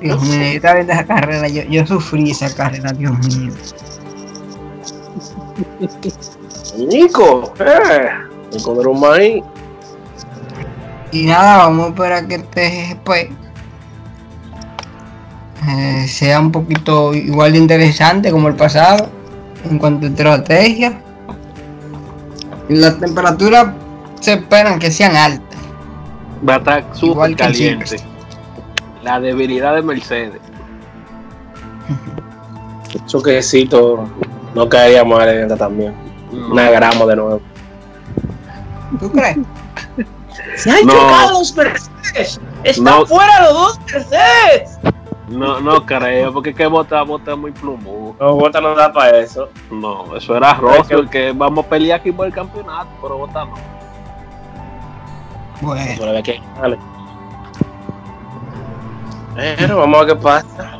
Dios mío, yo estaba viendo esa carrera, yo, yo sufrí esa carrera, Dios mío. Nico, eh. Nico de Romay. Y nada, vamos a esperar que este GP eh, sea un poquito igual de interesante como el pasado en cuanto a estrategia. Las temperaturas se esperan que sean altas. Va a estar súper caliente. La debilidad de Mercedes. Quesitos no caería mal en esta también. No. Una gramo de nuevo. ¿Tú crees? *laughs* ¡Se han No. chocado los Mercedes! ¡Están No. fuera los dos Mercedes! No, no creo, porque es que bota, bota muy plumo. No, Bota no da para eso. No, eso era Russell, que vamos a pelear aquí por el campeonato, pero bota no. Bueno, que. Pero vamos a ver qué pasa.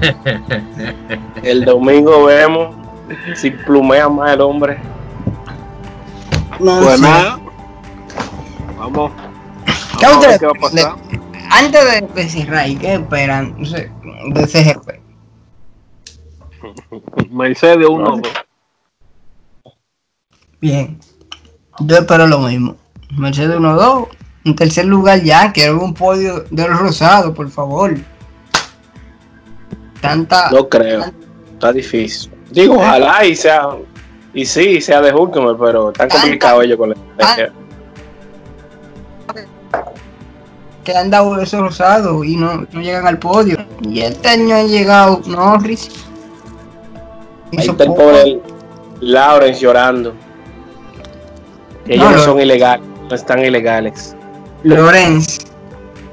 *laughs* El domingo vemos si plumea más el hombre. no Pues nada. Vamos. ¿Qué Vamos a ver ustedes qué va a pasar. Antes de, de cerrar, ¿y ¿qué esperan no sé, de ese GP? *laughs* Mercedes 1-2. Bien, yo espero lo mismo. Mercedes 1-2. En tercer lugar ya, quiero un podio del Rosado, por favor. Tanta. No creo. Está difícil. Digo, ojalá y sea. Y sí, sea de Hulkenberg, pero tan complicado ellos con la estrategia. que han dado esos rosados y no, no llegan al podio. Y este año ha llegado Norris. Ahí está el pobre Lawrence llorando. Ellos No, son ilegales, no están ilegales. Lorenz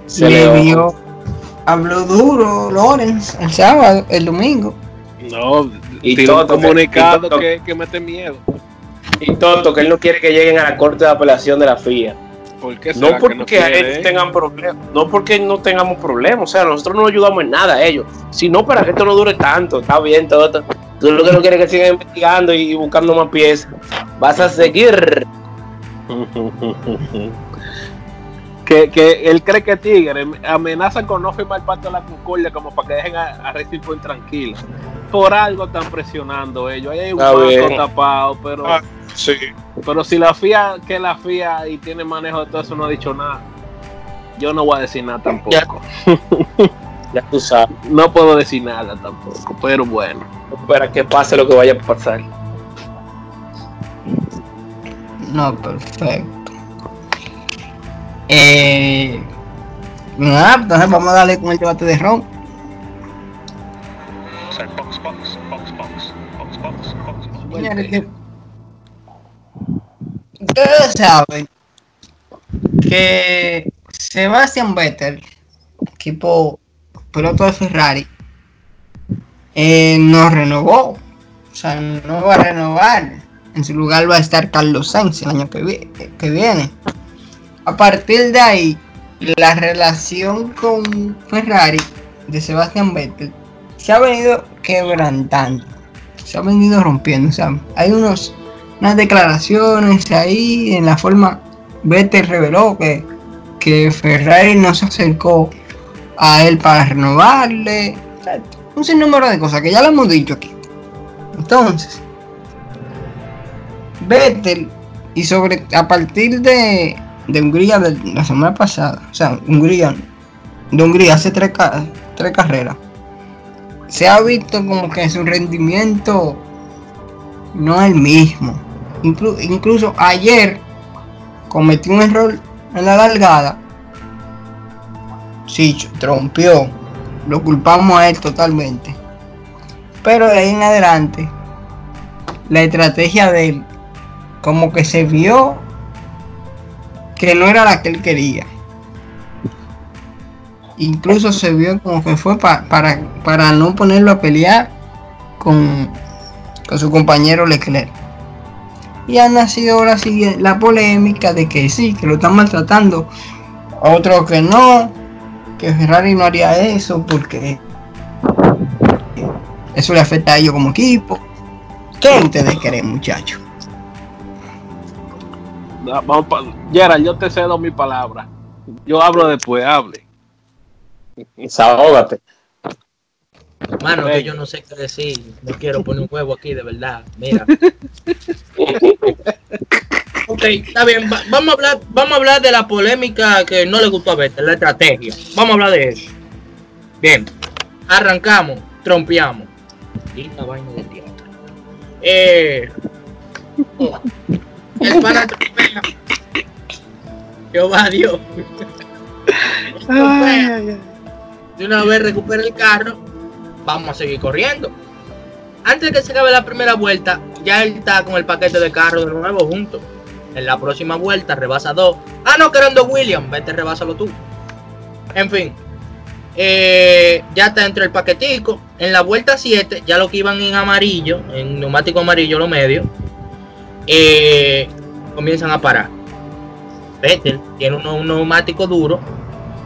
Se le vio, habló duro Lorenz el sábado, el domingo. No, Y tiró un comunicado y que, que mete miedo. Y Toto, que él no quiere que lleguen a la corte de apelación de la FIA. ¿Por qué No que porque no ellos tengan problemas, no porque no tengamos problemas, o sea, nosotros no ayudamos en nada a ellos, sino para que esto no dure tanto, está bien, Toto. Tú lo que no quieres es que sigan investigando y buscando más piezas. Vas a seguir. *laughs* que, que él cree que Tigre amenaza con no firmar el pacto de la Concordia como para que dejen a, a Racing Point tranquilo. Por algo están presionando ellos. Ahí hay un banco tapado, pero, Ah, Sí. pero si la FIA, que la FIA y tiene manejo de todo eso, no ha dicho nada. Yo no voy a decir nada tampoco. *laughs* Ya tú sabes. No puedo decir nada tampoco, pero bueno. Para que pase lo que vaya a pasar. No, perfecto. Eh, nada, entonces vamos a darle con el debate de Ron. Ustedes saben que Sebastian Vettel, equipo piloto de Ferrari, eh, no renovó. O sea, no va a renovar. En su lugar va a estar Carlos Sainz el año que, vi- que viene. A partir de ahí, la relación con Ferrari de Sebastian Vettel se ha venido quebrantando. Se ha venido rompiendo. O sea, hay unos, unas declaraciones ahí en la forma. Vettel reveló que, que Ferrari no se acercó a él para renovarle. Un sinnúmero de cosas que ya lo hemos dicho aquí. Entonces, Vettel y sobre a partir de, de Hungría de la semana pasada, o sea, Hungría, de Hungría hace tres, tres carreras, se ha visto como que su rendimiento no es el mismo. Inclu- incluso ayer cometió un error en la largada. Sí, trompió. Lo culpamos a él totalmente. Pero de ahí en adelante, la estrategia de él, como que se vio que no era la que él quería. Incluso se vio como que fue pa- para, para no ponerlo a pelear con, con su compañero Leclerc. Y ha nacido ahora sí la polémica de que sí, que lo están maltratando. Otro que no, que Ferrari no haría eso porque eso le afecta a ellos como equipo. ¿Qué ustedes creen, muchachos? Vamos pa- Gerald, yo te cedo mi palabra. Yo hablo después, hable. Desahógate. Mano, que yo no sé qué decir. No quiero poner un huevo aquí, de verdad. Mira. *laughs* ok, está bien. va- vamos, a hablar, vamos a hablar de la polémica que no le gustó a Vettel, la estrategia. Vamos a hablar de eso. Bien. Arrancamos, trompeamos. Linda vaina de tierra. Eh, el trompea. Jehová Dios. De una vez recupera el carro, vamos a seguir corriendo. Antes de que se acabe la primera vuelta, ya él está con el paquete de carro de nuevo junto. En la próxima vuelta rebasa dos. Ah, no, que eran dos Williams, vete, rebásalo tú. En fin, eh, ya está dentro del paquetico. En la vuelta 7, ya lo que iban en amarillo, en neumático amarillo, lo medio, eh, comienzan a parar. Vettel tiene un, neumático duro,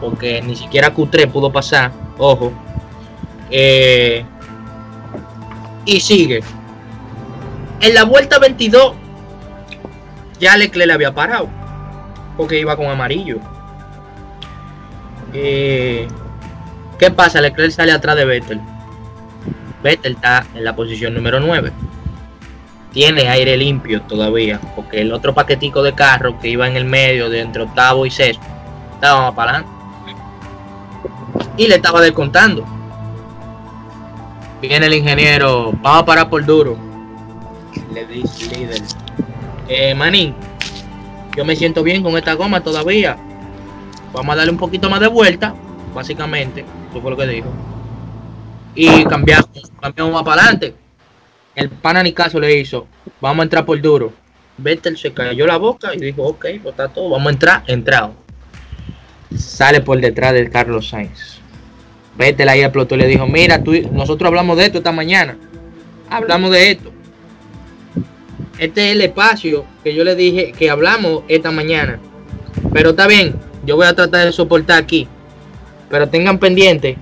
porque ni siquiera Q3 pudo pasar, ojo. Eh, y sigue. En la vuelta 22, ya Leclerc le había parado, porque iba con amarillo. Eh, ¿Qué pasa? Leclerc sale atrás de Vettel. Vettel está en la posición número 9. Tiene aire limpio todavía, porque el otro paquetico de carro que iba en el medio de entre octavo y sexto estaba para adelante. Y le estaba descontando. Viene el ingeniero, vamos a parar por duro. Le dice líder, eh, manín, yo me siento bien con esta goma todavía. Vamos a darle un poquito más de vuelta, básicamente. Eso fue lo que dijo. Y cambiamos, cambiamos más para adelante. El pana ni caso le hizo. Vamos a entrar por duro. Vettel se cayó la boca y dijo, ok, pues está todo, vamos a entrar, entrado. Sale por detrás de Carlos Sainz. Vettel ahí explotó y le dijo, mira, tú, nosotros hablamos de esto esta mañana. Hablamos de esto. Este es el espacio que yo le dije que hablamos esta mañana. Pero está bien, yo voy a tratar de soportar aquí. Pero tengan pendiente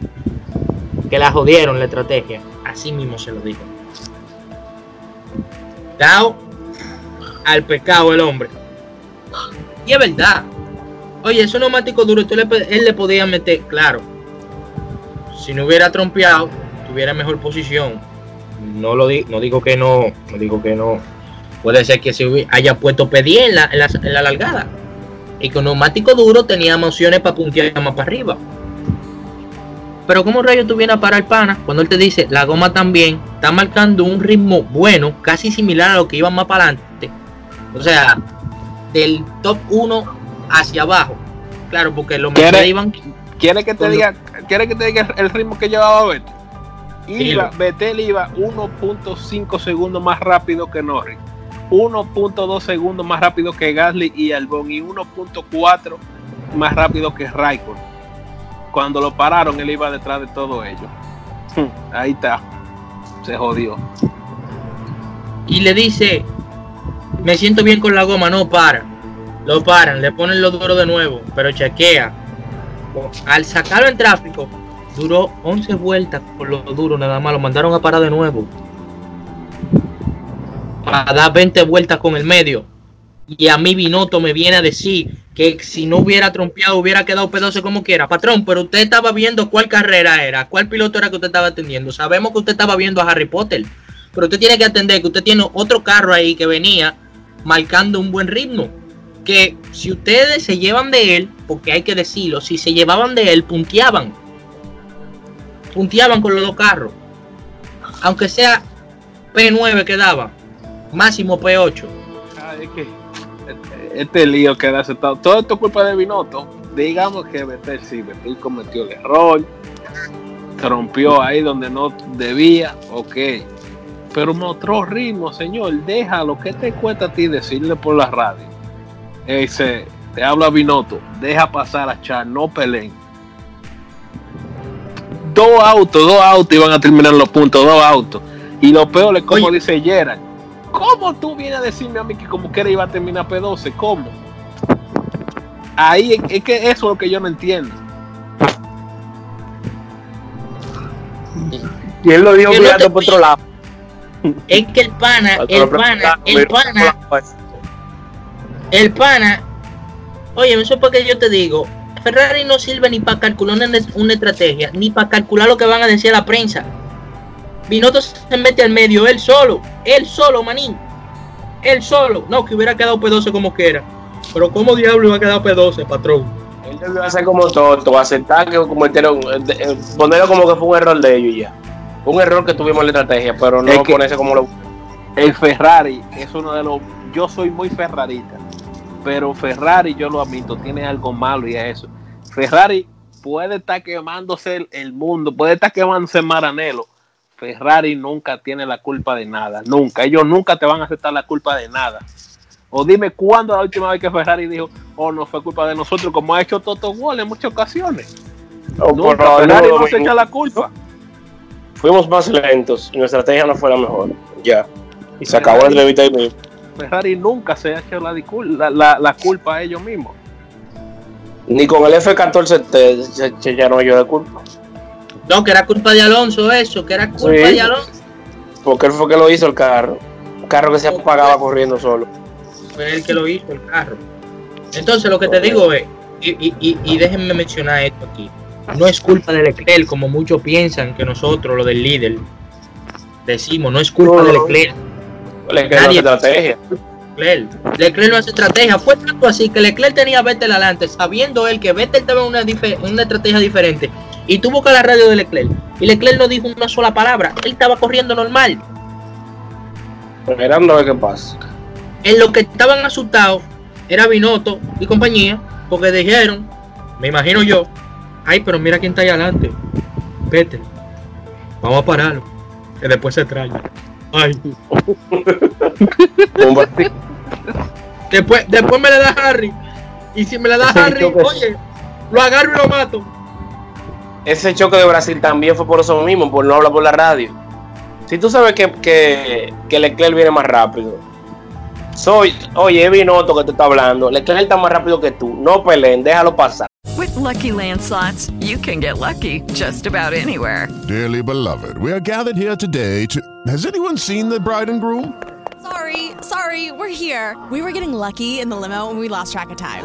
que la jodieron la estrategia. Así mismo se lo dijo. Dao al pecado el hombre. Y es verdad. Oye, esos neumáticos duros, tú le, él le podía meter, claro. Si no hubiera trompeado, tuviera mejor posición. No lo di, no digo que no, no digo que no. Puede ser que se haya puesto en la, en la, en la largada. Y con neumático duro tenía opciones para puntear más para arriba. Pero como rayo tú vienes a parar pana cuando él te dice la goma también está marcando un ritmo bueno, casi similar a lo que iba más para adelante. O sea, del top 1 hacia abajo. Claro, porque los ¿Quiere, iban. ¿Quiere que te diga, quiere que te diga el ritmo que llevaba Vettel? Iba, Vettel iba 1.5 segundos más rápido que Norris. 1.2 segundos más rápido que Gasly y Albon y 1.4 más rápido que Raikkonen. Cuando lo pararon, él iba detrás de todo ello. Ahí está. Se jodió. Y le dice, me siento bien con la goma, no para. Lo paran, le ponen lo duro de nuevo, pero chequea. Al sacarlo en tráfico, duró 11 vueltas por lo duro, nada más lo mandaron a parar de nuevo. Para dar 20 vueltas con el medio. Y a mí Binotto me viene a decir que si no hubiera trompeado hubiera quedado pedoso como quiera. Patrón, pero usted estaba viendo cuál carrera era, cuál piloto era que usted estaba atendiendo. Sabemos que usted estaba viendo a Harry Potter, pero usted tiene que atender que usted tiene otro carro ahí que venía marcando un buen ritmo. Que si ustedes se llevan de él, porque hay que decirlo, si se llevaban de él, punteaban. Punteaban con los dos carros. Aunque sea P9 que daba, máximo P8. Ah, es este lío que ha aceptado. Todo esto es culpa de Binotto. Digamos que Vettel sí, Vettel cometió el error, rompió ahí donde no debía, ok. Pero mostró ritmo, señor. Déjalo. ¿Qué te cuesta a ti decirle por la radio? Ese, te habla Binotto. Deja pasar a Char, no peleen. Dos autos, dos autos iban a terminar los puntos, dos autos. Y lo peor es como Oye. dice Gerard ¿Cómo tú vienes a decirme a mí que como quiera iba a terminar P12? ¿Cómo? Ahí es, que eso es lo que yo no entiendo. Y él lo dijo mirando por otro lado. Es que el pana, el pana, el pana, el pana, oye, eso es porque yo te digo, Ferrari no sirve ni para calcular una, una estrategia, ni para calcular lo que van a decir a la prensa. Binotto se mete al medio, él solo, él solo, manín. Él solo. No, que hubiera quedado P12 como quiera. Pero ¿cómo diablo iba a quedar P12, patrón? Él debió hacer como tonto, aceptar que cometieron, eh, ponerlo como que fue un error de ellos y ya. Un error que tuvimos en la estrategia, pero no es que ponerse como lo. El Ferrari es uno de los. Yo soy muy ferrarita, pero Ferrari, yo lo admito, tiene algo malo y es eso. Ferrari puede estar quemándose el mundo, puede estar quemándose Maranelo Ferrari nunca tiene la culpa de nada, nunca. Ellos nunca te van a aceptar la culpa de nada. O dime cuándo la última vez que Ferrari dijo, oh, no fue culpa de nosotros, como ha hecho Toto Wolff en muchas ocasiones. No, nunca, no, Ferrari no, no se echa la culpa. Fuimos más lentos y nuestra estrategia no fue la mejor. Ya. Y se Ferrari, acabó la entrevista mismo. Ferrari nunca se ha hecho la, la, la, la culpa a ellos mismos. Ni con el F14 te, se, llenó yo de culpa. No, que era culpa de Alonso eso, que era culpa sí, de Alonso. Porque él fue que lo hizo el carro. Un carro que se apagaba corriendo solo. Fue él que lo hizo el carro. Entonces lo que te digo es, y, y, y déjenme mencionar esto aquí, no es culpa de Leclerc como muchos piensan que nosotros, lo del líder, decimos, no es culpa no, de Leclerc. Leclerc no hace Nadie- estrategia. Leclerc. Leclerc no hace estrategia. Fue tanto así que Leclerc tenía a Vettel adelante, sabiendo él que Vettel en una, una estrategia diferente. Y tuvo que la radio de Leclerc. Y Leclerc no dijo una sola palabra. Él estaba corriendo normal. Esperando a ver qué pasa. En lo que estaban asustados era Binotto y compañía, porque dijeron, me imagino yo, ay, pero mira quién está ahí adelante. Vettel. Vamos a pararlo. Que después se trae. Ay. *laughs* Después, después me le da Harry. Y si me le da Harry, oye, lo agarro y lo mato. Ese choque de Brasil también fue por eso mismo, por no hablar por la radio. Si tú sabes que, que, que Leclerc viene más rápido, soy, oye, es Binotto que te está hablando. Leclerc está más rápido que tú. No peleen, déjalo pasar. With Lucky Land slots, you can get lucky just about anywhere. Dearly beloved, we are gathered here today to. Has anyone seen the bride and groom? Sorry, sorry, we're here. We were getting lucky in the limo and we lost track of time.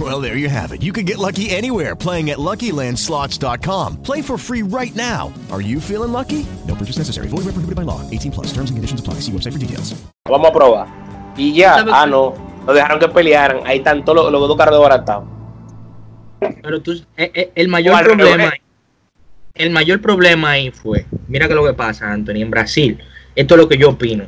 Well, there you have it. You can get lucky anywhere playing at LuckyLandSlots.com. Play for free right now. Are you feeling lucky? No purchase necessary. Void where prohibited by law. 18 plus. Terms and conditions apply. See website for details. Vamos a probar. Y ya, ¿Sabes ah, no. Lo dejaron que pelearan. Ahí están todos los, los dos carros desbaratados. Pero tú, eh, eh, el mayor problema, revés. el mayor problema ahí fue, mira que lo que pasa, Anthony, en Brasil, esto es lo que yo opino.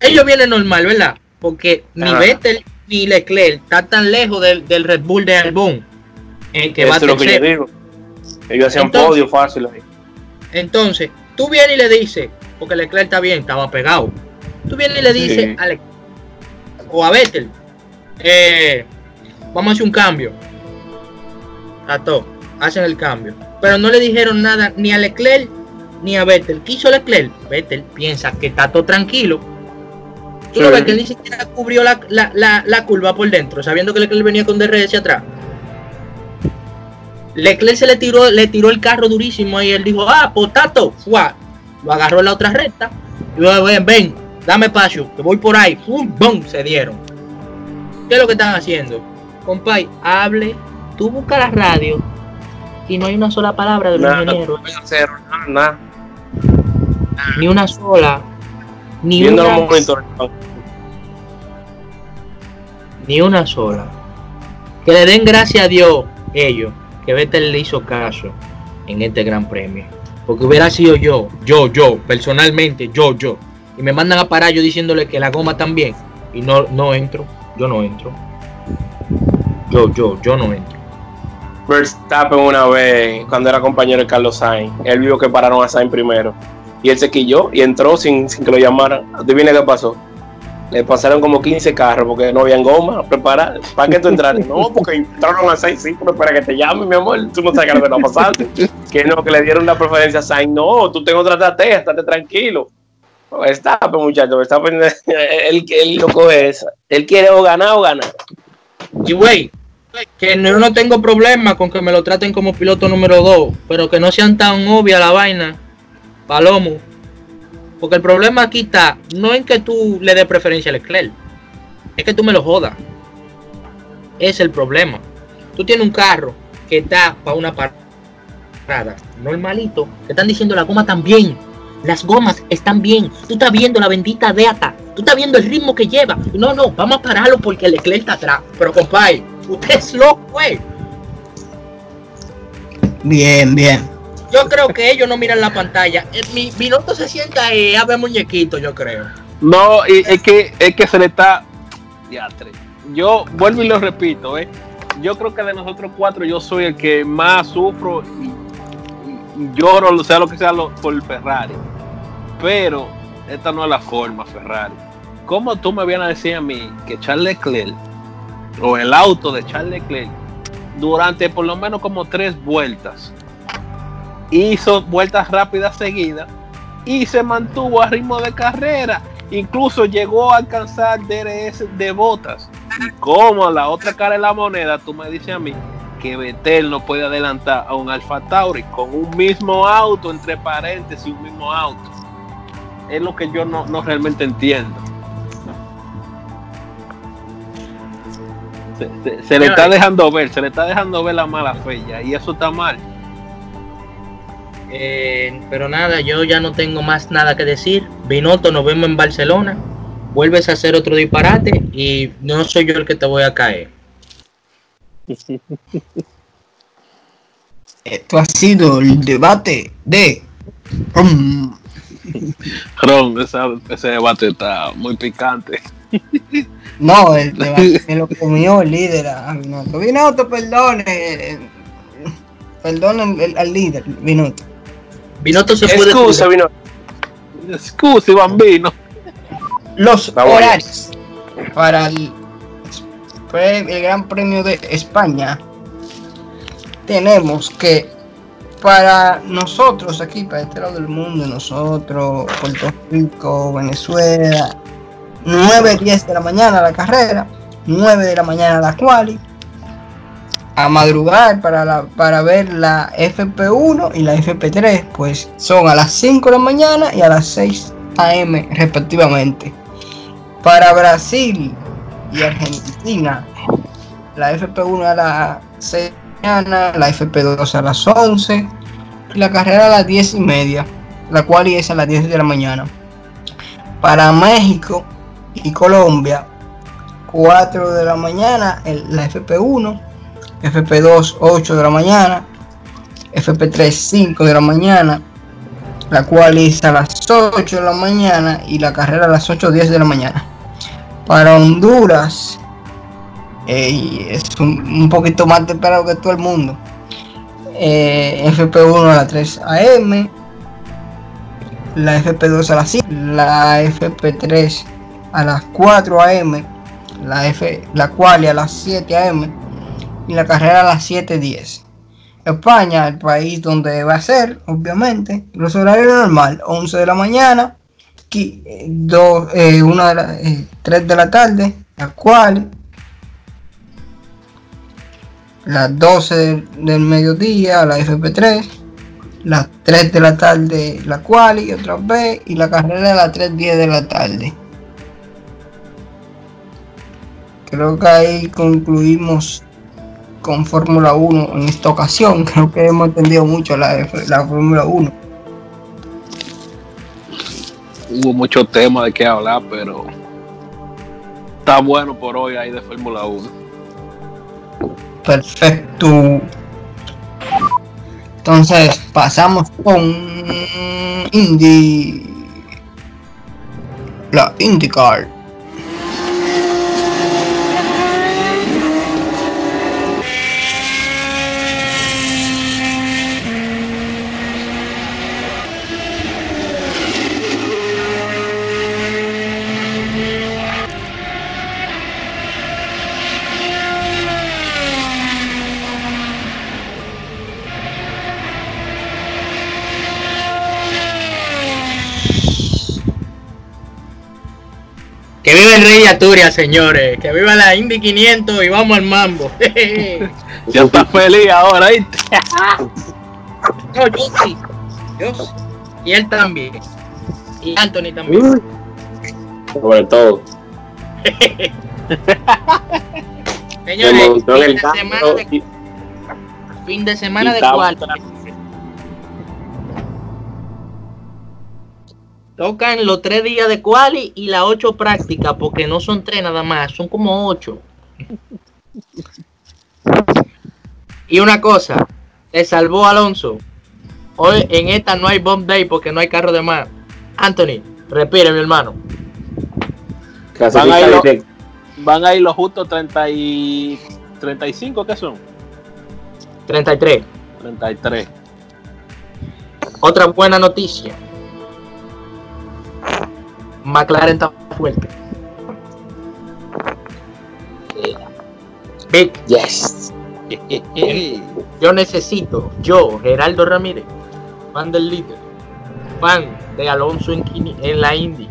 Ellos vienen normal, ¿verdad? Porque ni. Vettel ni Leclerc están tan lejos del, del Red Bull de Albon, eh, que va Eso es lo que yo digo. Ellos hacían Entonces- podio fácil ahí. Entonces, tú vienes y le dices, porque Leclerc está bien, estaba pegado. Tú vienes y le dices Sí. a Leclerc o a Vettel, eh, vamos a hacer un cambio. Tato, hacen el cambio. Pero no le dijeron nada ni a Leclerc ni a Vettel. ¿Qué hizo Leclerc? Vettel piensa que está todo tranquilo. Tú no Sí. que él ni siquiera cubrió la, la- la- la curva por dentro, sabiendo que Leclerc venía con DRS atrás. Leclerc se le tiró, le tiró el carro durísimo y él dijo, ah, potato, fuá. Lo agarró en la otra recta. Y luego, ven, ven, dame espacio, que voy por ahí. ¡Pum! ¡Bum! Se dieron. ¿Qué es lo que están haciendo? Compay, hable, tú busca la radio y no hay una sola palabra del Nada, ingeniero. no pueden hacer nada, nada. Ni una sola. Ni Viendo una, ni una sola. Que le den gracias a Dios ellos, que Vettel le hizo caso en este gran premio. Porque hubiera sido yo, yo, yo, personalmente, yo, yo. Y me mandan a parar yo diciéndole que la goma también. Y no, no entro, yo no entro. Yo, yo, yo no entro. Verstappen una vez, cuando era compañero de Carlos Sainz, él vio que pararon a Sainz primero. Y él se quilló y entró sin, sin que lo llamaran. Adivina qué pasó. Le pasaron como 15 carros porque no habían goma preparada. ¿Para qué tú entraste? No, porque entraron a Sainz, sí, pero para que te llamen, mi amor. Tú no sabes va a pasar. Que no, que le dieron la preferencia a Sainz. No, tú tengo otra estrategia, estate tranquilo. Verstappen, muchacho, Verstappen, *laughs* él, él lo coge esa. Él quiere o ganar o ganar. Y güey, que no, no tengo problema con que me lo traten como piloto número 2, pero que no sean tan obvia la vaina, Palomo. Porque el problema aquí está, no en que tú le des preferencia a Leclerc, es que tú me lo jodas. Es el problema. Tú tienes un carro que está para una parada normalito, te están diciendo la goma también. Las gomas están bien. Tú estás viendo la bendita deata. Tú estás viendo el ritmo que lleva. No, no, vamos a pararlo porque Leclerc está atrás. Pero compadre, usted es loco, güey. Bien, bien. Yo creo que ellos no miran la pantalla. Eh, Mi piloto se sienta y abre muñequito, yo creo. No, y es que, es que se le está. Diatre. Yo vuelvo y lo repito, ¿eh? Yo creo que de nosotros cuatro yo soy el que más sufro y, lloro, sea lo que sea, lo- por Ferrari. Pero esta no es la forma, Ferrari. ¿Cómo tú me vienes a decir a mí que Charles Leclerc o el auto de Charles Leclerc durante por lo menos como tres vueltas. Hizo vueltas rápidas seguidas y se mantuvo a ritmo de carrera. Incluso llegó a alcanzar DRS de botas. Y como la otra cara de la moneda, tú me dices a mí que Betel no puede adelantar a un Alfa Tauri con un mismo auto, entre paréntesis, un mismo auto. Es lo que yo no, no realmente entiendo. Se, se- se le está dejando ver, se le está dejando ver la mala fe ya, y eso está mal. Eh, pero nada, yo ya no tengo más nada que decir. Binotto, nos vemos en Barcelona. Vuelves a hacer otro disparate y no soy yo el que te voy a caer. *laughs* Esto ha sido el debate de. Ron, *laughs* esa- ese debate está muy picante. *laughs* No, el debate se lo comió el líder a a Binotto. Binotto, perdone. Perdone al- al- al líder, Binotto. Binotto se puede. Excusa, vino. Excusi, bambino. Los Vamos. horarios para el, el Gran Premio de España. Tenemos que para nosotros aquí, para este lado del mundo, nosotros, Puerto Rico, Venezuela, 9, 10 de la mañana la carrera, 9 de la mañana la quali, a madrugar para, para ver la FP1 y la FP3, pues son a las 5 de la mañana y a las 6 AM respectivamente. Para Brasil y Argentina, la FP1 a las 6 de la mañana, la FP2 a las 11 y la carrera a las 10 y media, la cual es a las 10 de la mañana. Para México y Colombia, 4 de la mañana la FP1, FP2 8 de la mañana, FP3 5 de la mañana, la cual es a las 8 de la mañana y la carrera a las 8.10 de la mañana. Para Honduras, eh, es un, un poquito más temprano que todo el mundo. Eh, FP1 a las 3 AM, la FP2 a las 5, la FP3 a las 4 AM, la, F, la cual a las 7 AM y la carrera a las 7.10. España, el país donde va a ser, obviamente, los horarios normal, 11 de la mañana, qui- eh, dos, eh, una de la, eh, 3 de la tarde, la cual, las 12 del, del mediodía, la FP3, las 3 de la tarde, la cual y otra vez, y la carrera a las 3.10 de la tarde. Creo que ahí concluimos con Fórmula 1 en esta ocasión. *laughs* Creo que hemos entendido mucho la, la Fórmula 1. Hubo mucho tema de qué hablar, pero está bueno por hoy ahí de Fórmula 1. Perfecto. Entonces pasamos con Indy. La IndyCar. Que viva el Rey de Asturias, señores. Que viva la Indy 500 y vamos al mambo. *laughs* Ya está feliz ahora, ¿viste? no, yo sí. Yo sí. Y él también. Y Anthony también. Sobre todo. Se *laughs* Señores, fin de semana de, fin de semana de cuarto. Tocan los tres días de quali y las ocho prácticas, porque no son tres nada más, son como ocho. Y una cosa, te salvó Alonso. Hoy en esta no hay bomb day porque no hay carro de más. Anthony, respire mi hermano. Van a ir, los, directo. van a ir los justos 30 y 35, ¿qué son? 33. 33. Otra buena noticia. McLaren está fuerte. Big. Yes. Yo necesito, yo, Geraldo Ramírez, fan del líder, fan de Alonso en, en la Indy,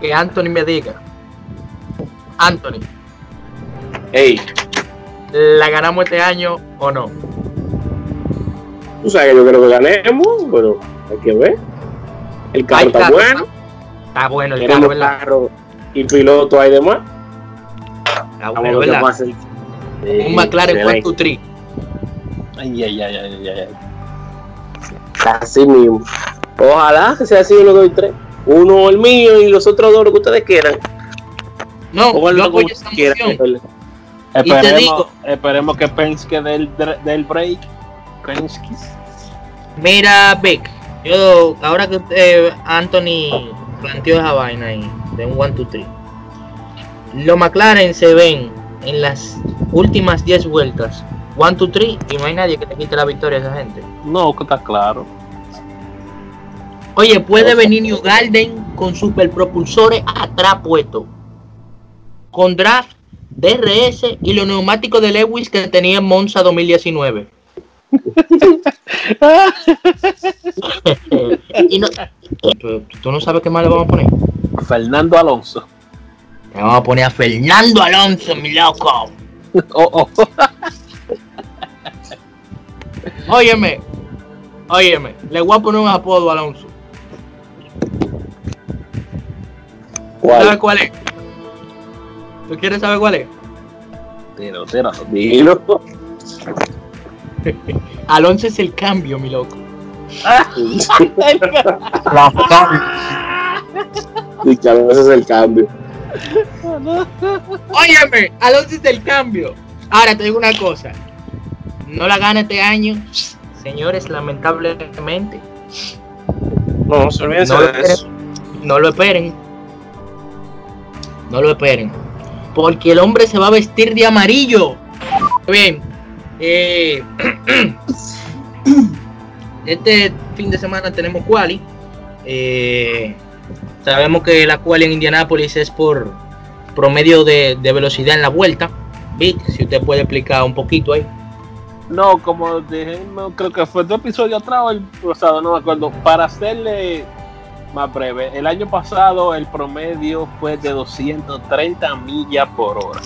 que Anthony me diga, Anthony, Ey, ¿la ganamos este año o no? tú sabes que yo creo que ganemos, pero hay que ver. El carro está carro, bueno. Está bueno el carro, ¿verdad? carro y piloto hay demás. Está bueno, ¿verdad? pasa. Un McLaren Excelente. 423. Ay, ay, ay, ay, ay, ay. Así mismo. Ojalá que sea así uno, dos y tres. Uno el mío y los otros dos lo que ustedes quieran. No, Pónganlo yo apoyo esta quieran. Esperemos, Y te digo- esperemos que Penske del, del break. Penske. Mira, Beck, yo ahora que eh, Anthony planteó esa vaina ahí, de un 1, 2, 3, los McLaren se ven en las últimas 10 vueltas, 1, 2, 3, y no hay nadie que le quite la victoria a esa gente. No, que está claro. Oye, puede venir New Garden con superpropulsores atrás puestos, con draft, DRS y los neumáticos de Lewis que tenía en Monza 2019. Y no, ¿tú, tú no sabes qué más le vamos a poner. Fernando Alonso. Le vamos a poner a Fernando Alonso, mi loco. Oh, oh. Óyeme, óyeme, le voy a poner un apodo a Alonso. ¿Cuál? ¿Sabes cuál es? ¿Tú quieres saber cuál es? Tiro. Dilo. Alonso es el cambio, mi loco. Y que a veces es el cambio. Óyeme, Alonso es el cambio. Ahora te digo una cosa. No la gana este año. Señores, lamentablemente. No, se olvídense No lo de eso. No lo esperen. No lo esperen. Porque el hombre se va a vestir de amarillo. Bien. Eh, *clears throat* este fin de semana tenemos quali. Eh, sabemos que la quali en Indianápolis es por promedio de, velocidad en la vuelta. Vic, si usted puede explicar un poquito ahí. No, como dijimos, creo que fue dos episodios atrás el pasado, no me acuerdo. Para hacerle más breve, el año pasado el promedio fue de 230 millas por hora.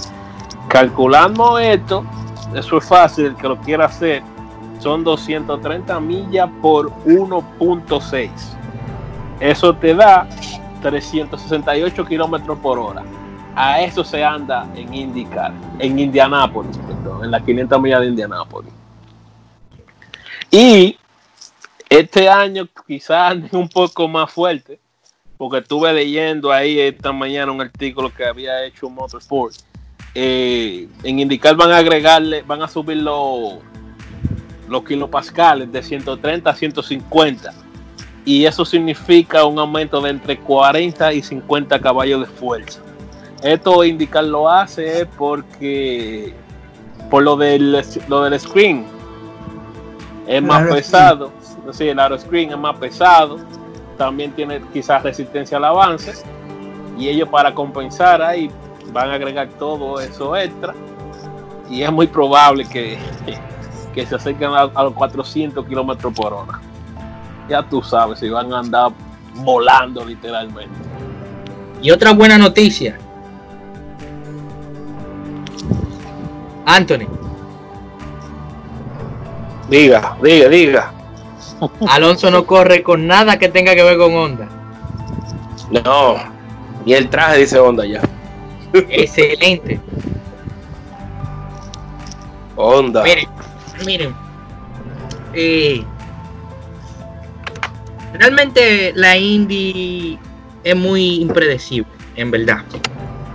Calculando esto, eso es fácil, el que lo quiera hacer, son 230 millas por 1.6. Eso te da 368 kilómetros por hora. A eso se anda en IndyCar, en Indianápolis, perdón, en las 500 millas de Indianápolis. Y este año quizás un poco más fuerte, porque estuve leyendo ahí esta mañana un artículo que había hecho Motorsport. Eh, en IndyCar van a agregarle, van a subir los, los kilopascales de 130 a 150 y eso significa un aumento de entre 40 y 50 caballos de fuerza. Esto indicar lo hace porque por lo del, lo del screen. Es El más pesado, sí, el aero screen es más pesado, también tiene quizás resistencia al avance. Y ellos para compensar ahí van a agregar todo eso extra y es muy probable que, que se acerquen a, a los 400 kilómetros por hora. Ya tú sabes si van a andar volando literalmente. Y otra buena noticia. Anthony, Diga, diga, diga. Alonso no corre con nada que tenga que ver con Honda. No. Y el traje dice onda ya. Excelente. Onda. Miren, miren. eh, realmente la Indy es muy impredecible, en verdad.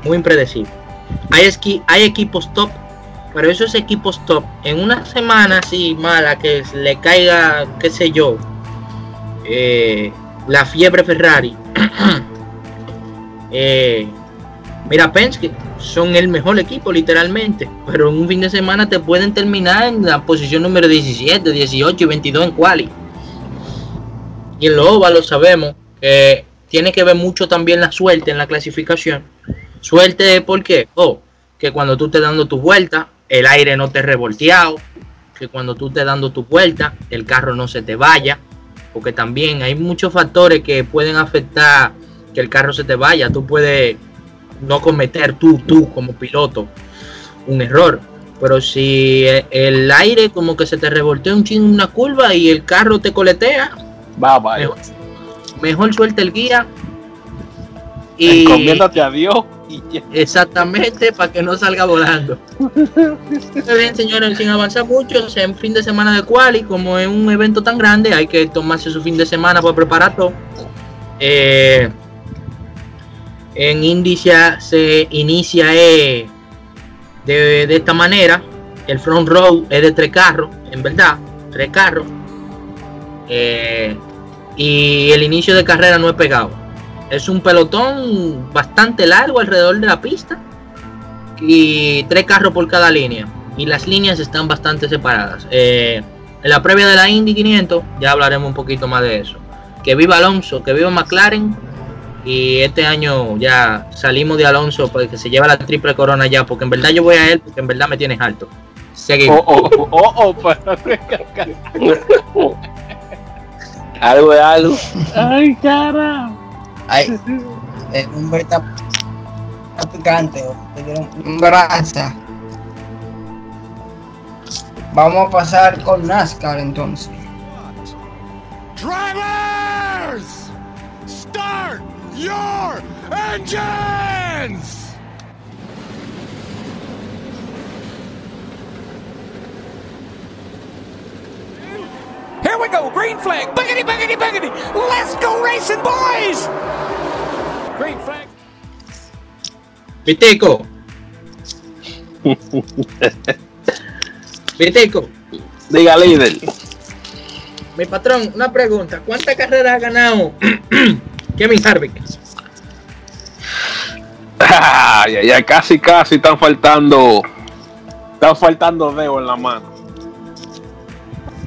Muy impredecible. Hay, esqui- hay equipos top, pero esos equipos top, en una semana así mala que le caiga, qué sé yo, eh, la fiebre Ferrari. *clears throat* eh, mira, Penske son el mejor equipo, literalmente. Pero en un fin de semana te pueden terminar en la posición número 17, 18 y 22 en quali. Y en los óvalos sabemos que tiene que ver mucho también la suerte en la clasificación. Suerte, ¿por qué? Oh, que cuando tú estés dando tu vuelta, el aire no te revolteado, que cuando tú estés dando tu vuelta, el carro no se te vaya, porque también hay muchos factores que pueden afectar que el carro se te vaya. Tú puedes no cometer tú, tú como piloto, un error. Pero si el aire como que se te revoltea un chingo en una curva y el carro te coletea, va, va. Mejor, mejor suelta el guía y encomiéndate a Dios. Y Exactamente, para que no salga volando. Muy bien, señores, sin avanzar mucho, en fin de semana de quali, como es un evento tan grande, hay que tomarse su fin de semana para preparar todo. Eh, en Indicia se inicia eh, de, de, esta manera. El front row es de tres carros, en verdad, tres carros. Eh, y el inicio de carrera no es pegado. Es un pelotón bastante largo alrededor de la pista y tres carros por cada línea. Y las líneas están bastante separadas. Eh, en la previa de la Indy 500 ya hablaremos un poquito más de eso. Que viva Alonso, que viva McLaren. Y este año ya salimos de Alonso porque se lleva la triple corona ya. Porque en verdad yo voy a él porque en verdad me tienes alto. Seguimos. Oh, oh, oh, oh, *laughs* algo de algo. Ay, cara. Ay, eh, un está picante, un brasa. Vamos a pasar con NASCAR entonces. Drivers, start your engines. Here we go, green flag, biggity, biggity, biggity. Let's go racing, boys. Green flag. Viteco. Viteco. Diga líder. Mi patrón, una pregunta. ¿Cuántas carreras ha ganado *clears throat* Kevin Harvick? *laughs* Ya, ya casi, casi están faltando. Están faltando dedos en la mano.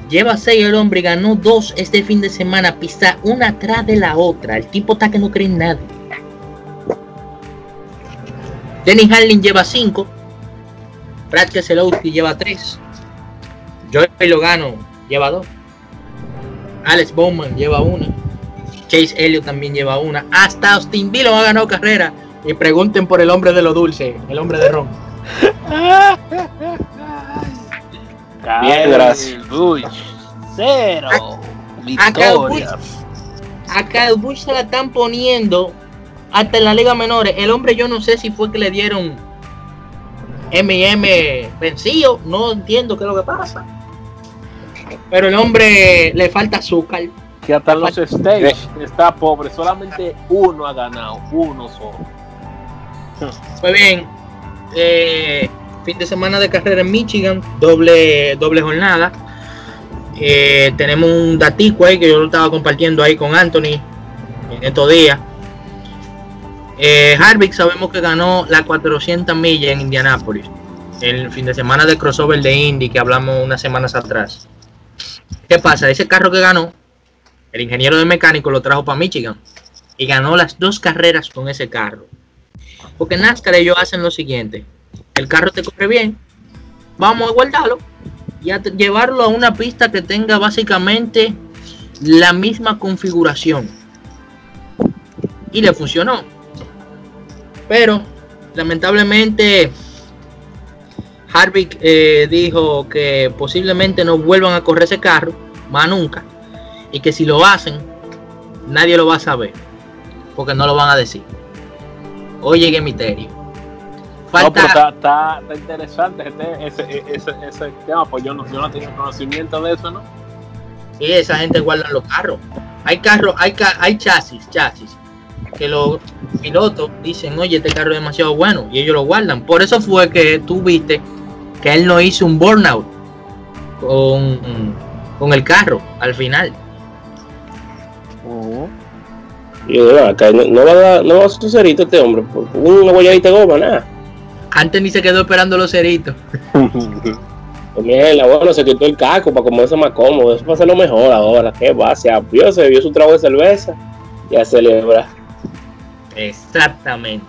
Lleva 6 el hombre y ganó 2 este fin de semana, pista una atrás de la otra. El tipo está que no cree en nada. Dennis Harlin lleva 5. Brad Keselowski lleva 3. Joey Logano lleva 2. Alex Bowman lleva 1. Chase Elliott también lleva 1. Hasta Austin Dillon ha ganado carrera. Y pregunten por el hombre de lo dulce, el hombre de ron. Piedras. Cero. Victoria. A Kyle Busch se la están poniendo hasta en la Liga Menores. El hombre, yo no sé si fue que le dieron MM vencido. No entiendo qué es lo que pasa. Pero el hombre le falta azúcar. Que hasta los stage está pobre. Solamente uno ha ganado. Uno solo. Pues bien. Eh, fin de semana de carrera en Michigan, doble, doble jornada. Eh, tenemos un datico ahí que yo lo estaba compartiendo ahí con Anthony en estos días. Eh, Harvick sabemos que ganó las 400 millas en Indianápolis. El fin de semana de crossover de Indy que hablamos unas semanas atrás. ¿Qué pasa? Ese carro que ganó, el ingeniero de mecánico lo trajo para Michigan y ganó las dos carreras con ese carro. Porque NASCAR ellos hacen lo siguiente el carro te corre bien, vamos a guardarlo y a llevarlo a una pista que tenga básicamente la misma configuración. Y le funcionó. Pero lamentablemente Harvick eh, dijo que posiblemente no vuelvan a correr ese carro, más nunca. Y que si lo hacen, nadie lo va a saber. Porque no lo van a decir. Oye, qué misterio. No, pero está, está, interesante ese, ese, ese, tema, pues yo no, yo no tenía conocimiento de eso, ¿no? Sí, esa gente guarda los carros. Hay carros, hay, hay chasis, chasis, que los pilotos dicen, oye, este carro es demasiado bueno, y ellos lo guardan. Por eso fue que tú viste que él no hizo un burnout con, con el carro al final. Y acá no, va a dar, no va a suceder este hombre, una guayadita de goma, nada. Antes ni se quedó esperando los ceritos. *laughs* Pues mierda, bueno, se quitó el caco para comerse más cómodo. Eso va a ser lo mejor ahora. ¿Qué va? Se abrió, se bebió su trago de cerveza y a celebrar. Exactamente.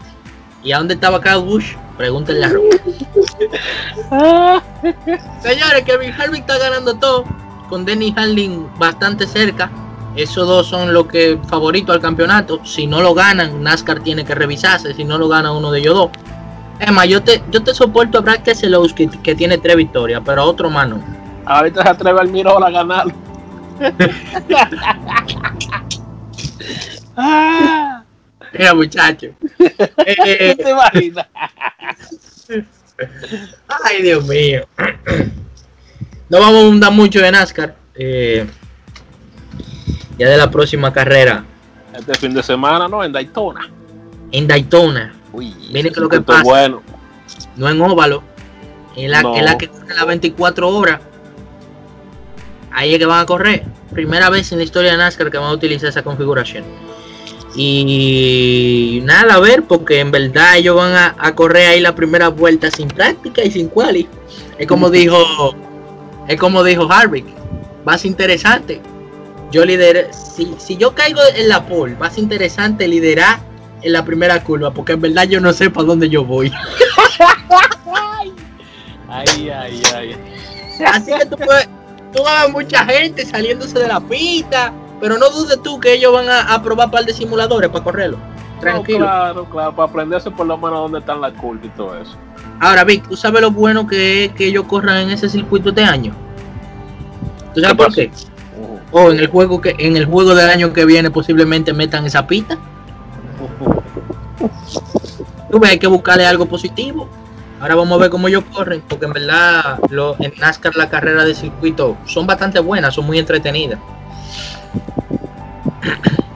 ¿Y a dónde estaba Kyle Bush? Pregúntenle a Ron. *laughs* Señores, Kevin Harvick está ganando todo. Con Denny Hamlin bastante cerca. Esos dos son los que favoritos al campeonato. Si no lo ganan, NASCAR tiene que revisarse. Si no lo gana uno de ellos dos. Es más, yo te, yo te soporto a Brad Keselowski que tiene tres victorias, pero a otro más no. Ahorita se atreve al Mirol a ganar. ah, *laughs* Mira, muchacho. *laughs* Eh, ¿Te imaginas? Ay, Dios mío. No vamos a abundar mucho de NASCAR. eh, ya de la próxima carrera Este fin de semana, ¿no? En Daytona. en Daytona. Uy, Miren que lo que pasa. es bueno. No en óvalo. En la, No. la que corre las 24 horas. Ahí es que van a correr. Primera vez en la historia de NASCAR que van a utilizar esa configuración. Y nada a ver, porque en verdad ellos van a, a correr ahí la primera vuelta sin práctica y sin quali. Es como *laughs* dijo, es como dijo Harvick. Va a ser interesante. Yo lideré, si, si yo caigo en la pole, va a ser interesante liderar en la primera curva, porque en verdad yo no sé para dónde yo voy. *laughs* Ay, ay, ay. Así que tú, puedes, tú vas a mucha gente saliéndose de la pista, pero no dudes tú que ellos van a, a probar un par de simuladores para correrlo. Tranquilo. No, claro, claro, para aprenderse por lo menos dónde están las curvas y todo eso. Ahora, Vic, ¿tú sabes lo bueno que es que ellos corran en ese circuito este año? ¿Tú sabes ¿Qué por qué? O en el juego que en el juego del año que viene posiblemente metan esa pista. Tú ves, hay que buscarle algo positivo. Ahora vamos a ver cómo ellos corren, porque en verdad lo, en NASCAR la carrera de circuito son bastante buenas, son muy entretenidas.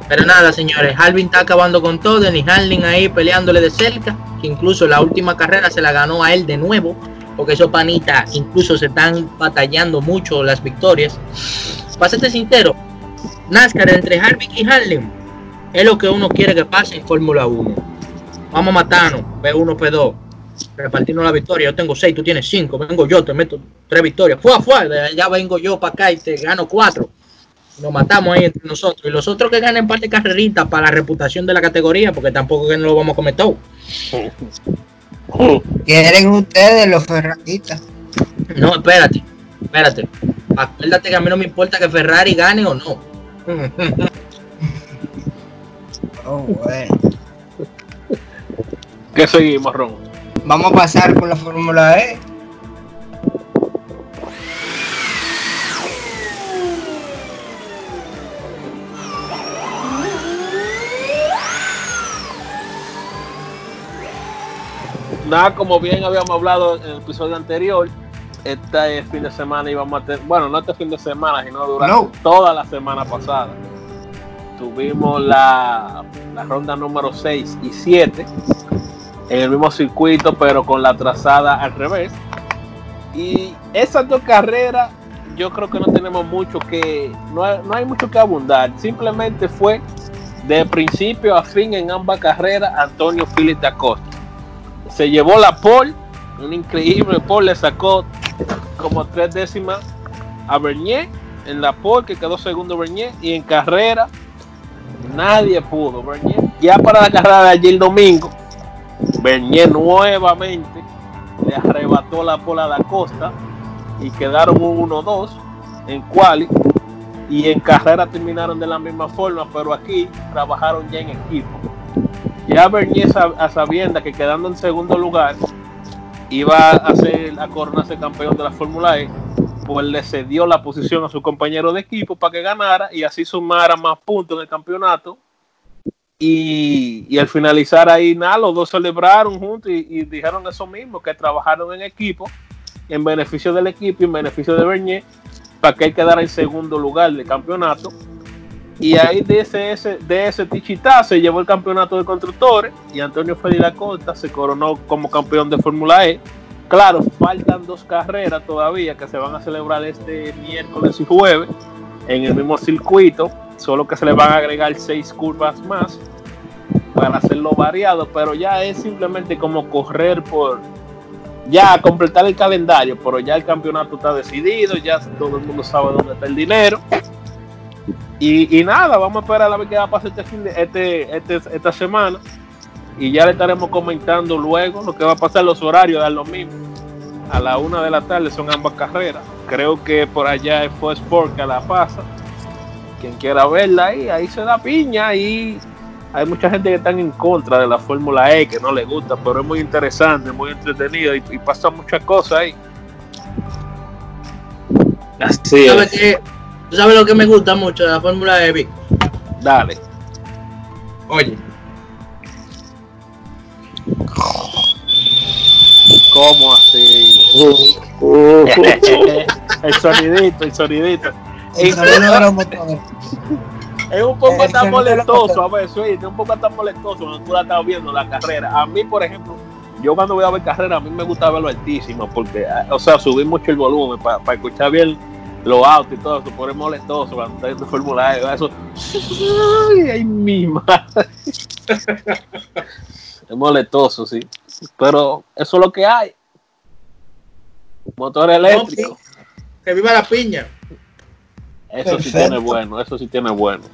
Pero nada, señores, Alvin está acabando con todo, Denny Harlin ahí peleándole de cerca, que incluso la última carrera se la ganó a él de nuevo, porque esos panitas incluso se están batallando mucho las victorias. Para serte sincero, NASCAR entre Harvick y Harlin es lo que uno quiere que pase en Fórmula 1. Vamos a matarnos, P1, P2, repartirnos la victoria. Yo tengo 6, tú tienes 5, vengo yo, te meto 3 victorias. Fue fue, de allá vengo yo para acá y te gano 4. Nos matamos ahí entre nosotros. Y los otros que ganen par de carreritas para la reputación de la categoría, porque tampoco que no lo vamos a comer todo. ¿Quieren ustedes los ferraristas? No, espérate, espérate. Acuérdate que a mí no me importa que Ferrari gane o no. Oh, bueno. ¿Qué seguimos, Ron? Vamos a pasar por la Fórmula E. Nada, como bien habíamos hablado en el episodio anterior, este fin de semana íbamos a tener, bueno, no este fin de semana, sino durante No. toda la semana pasada. Tuvimos la, la ronda número 6 y 7 en el mismo circuito, pero con la trazada al revés. Y esas dos carreras, yo creo que no tenemos mucho que, no hay, no hay mucho que abundar. Simplemente fue de principio a fin en ambas carreras Antonio Félix da Costa se llevó la pole, un increíble pole, le sacó como tres décimas a Bernier en la pole, que quedó segundo Bernier, y en carrera nadie pudo. Bernier, ya para la carrera de ayer domingo, Bernier nuevamente le arrebató la pole a Da Costa y quedaron un 1-2 en quali y en carrera terminaron de la misma forma, pero aquí trabajaron ya en equipo. Ya Bernier a sabienda que quedando en segundo lugar iba a ser a coronarse campeón de la Fórmula E, pues le cedió la posición a su compañero de equipo para que ganara y así sumara más puntos en el campeonato. Y, y al finalizar ahí, nada, los dos celebraron juntos y, y dijeron eso mismo, que trabajaron en equipo, en beneficio del equipo y en beneficio de Bernier, para que él quedara en segundo lugar del campeonato. Y ahí de ese, de ese tichitá se llevó el campeonato de constructores y Antonio Félix da Costa se coronó como campeón de Fórmula E. Claro, faltan dos carreras todavía que se van a celebrar este miércoles y jueves en el mismo circuito, solo que se le van a agregar seis curvas más para hacerlo variado, pero ya es simplemente como correr por ya completar el calendario, pero ya el campeonato está decidido, ya todo el mundo sabe dónde está el dinero. Y, y nada, vamos a esperar a ver qué va a pasar este fin de, este, este- esta semana. y ya le estaremos comentando luego lo que va a pasar los horarios de lo mismo. A la una de la tarde son ambas carreras. Creo que por allá es Fox Sport que la pasa. Quien quiera verla ahí, ahí se da piña y hay mucha gente que está en contra de la Fórmula E, que no le gusta, pero es muy interesante, muy entretenido y, y pasa muchas cosas ahí. Así ¿Sabes es. ¿Tú sabes lo que me gusta mucho de la Fórmula E, Vic? Dale. Oye, ¿Cómo así? *laughs* el sonidito, el sonidito. El sonido de los motores. Es un poco El tan de molestoso, a ver, sí, es un poco tan molestoso cuando tú la estás viendo la carrera. A mí, por ejemplo, yo cuando voy a ver carrera, a mí me gusta verlo altísimo, porque, ah, o sea, subir mucho el volumen para escuchar bien los autos y todo eso, por es molestoso cuando estás viendo Fórmula E, eso. Ay, ay, mi madre. *laughs* Es molestoso, sí. Pero eso es lo que hay. Motor eléctrico. que viva la piña. Eso sí tiene bueno, eso sí tiene bueno.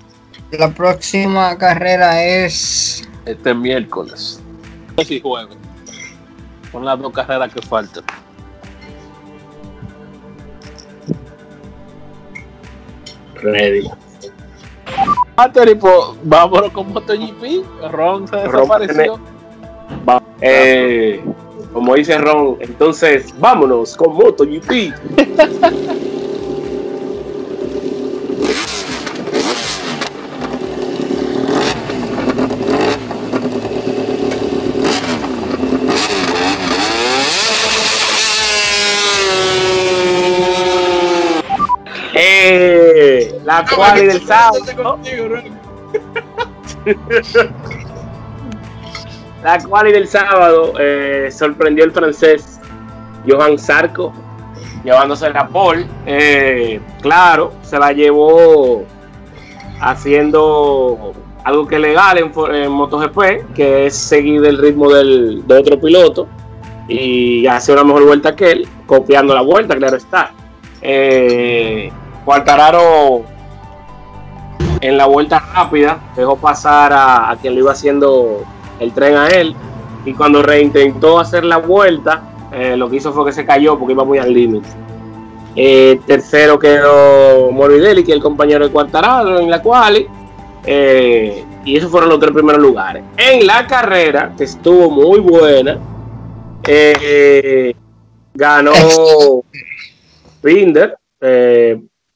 La próxima carrera es Este miércoles. Si jueves. Con las dos carreras que faltan. Ready. Anthony, pues vámonos con MotoGP. Ron se desapareció. Eh, como dice Ron, entonces vámonos con MotoGP. *laughs* Eh, la quali del sábado. La quali del sábado eh, sorprendió el francés Johan Sarko llevándose la pole. Eh, claro, se la llevó haciendo algo que es legal en, en MotoGP, que es seguir el ritmo del, de otro piloto y hacer una mejor vuelta que él, copiando la vuelta, claro está. Eh, Quartararo en la vuelta rápida dejó pasar a, a quien le iba haciendo el tren a él y cuando reintentó hacer la vuelta eh, lo que hizo fue que se cayó porque iba muy al límite. Eh, tercero quedó Morbidelli que es el compañero de Quartararo en la cual eh, y esos fueron los tres primeros lugares. En la carrera que estuvo muy buena ganó Binder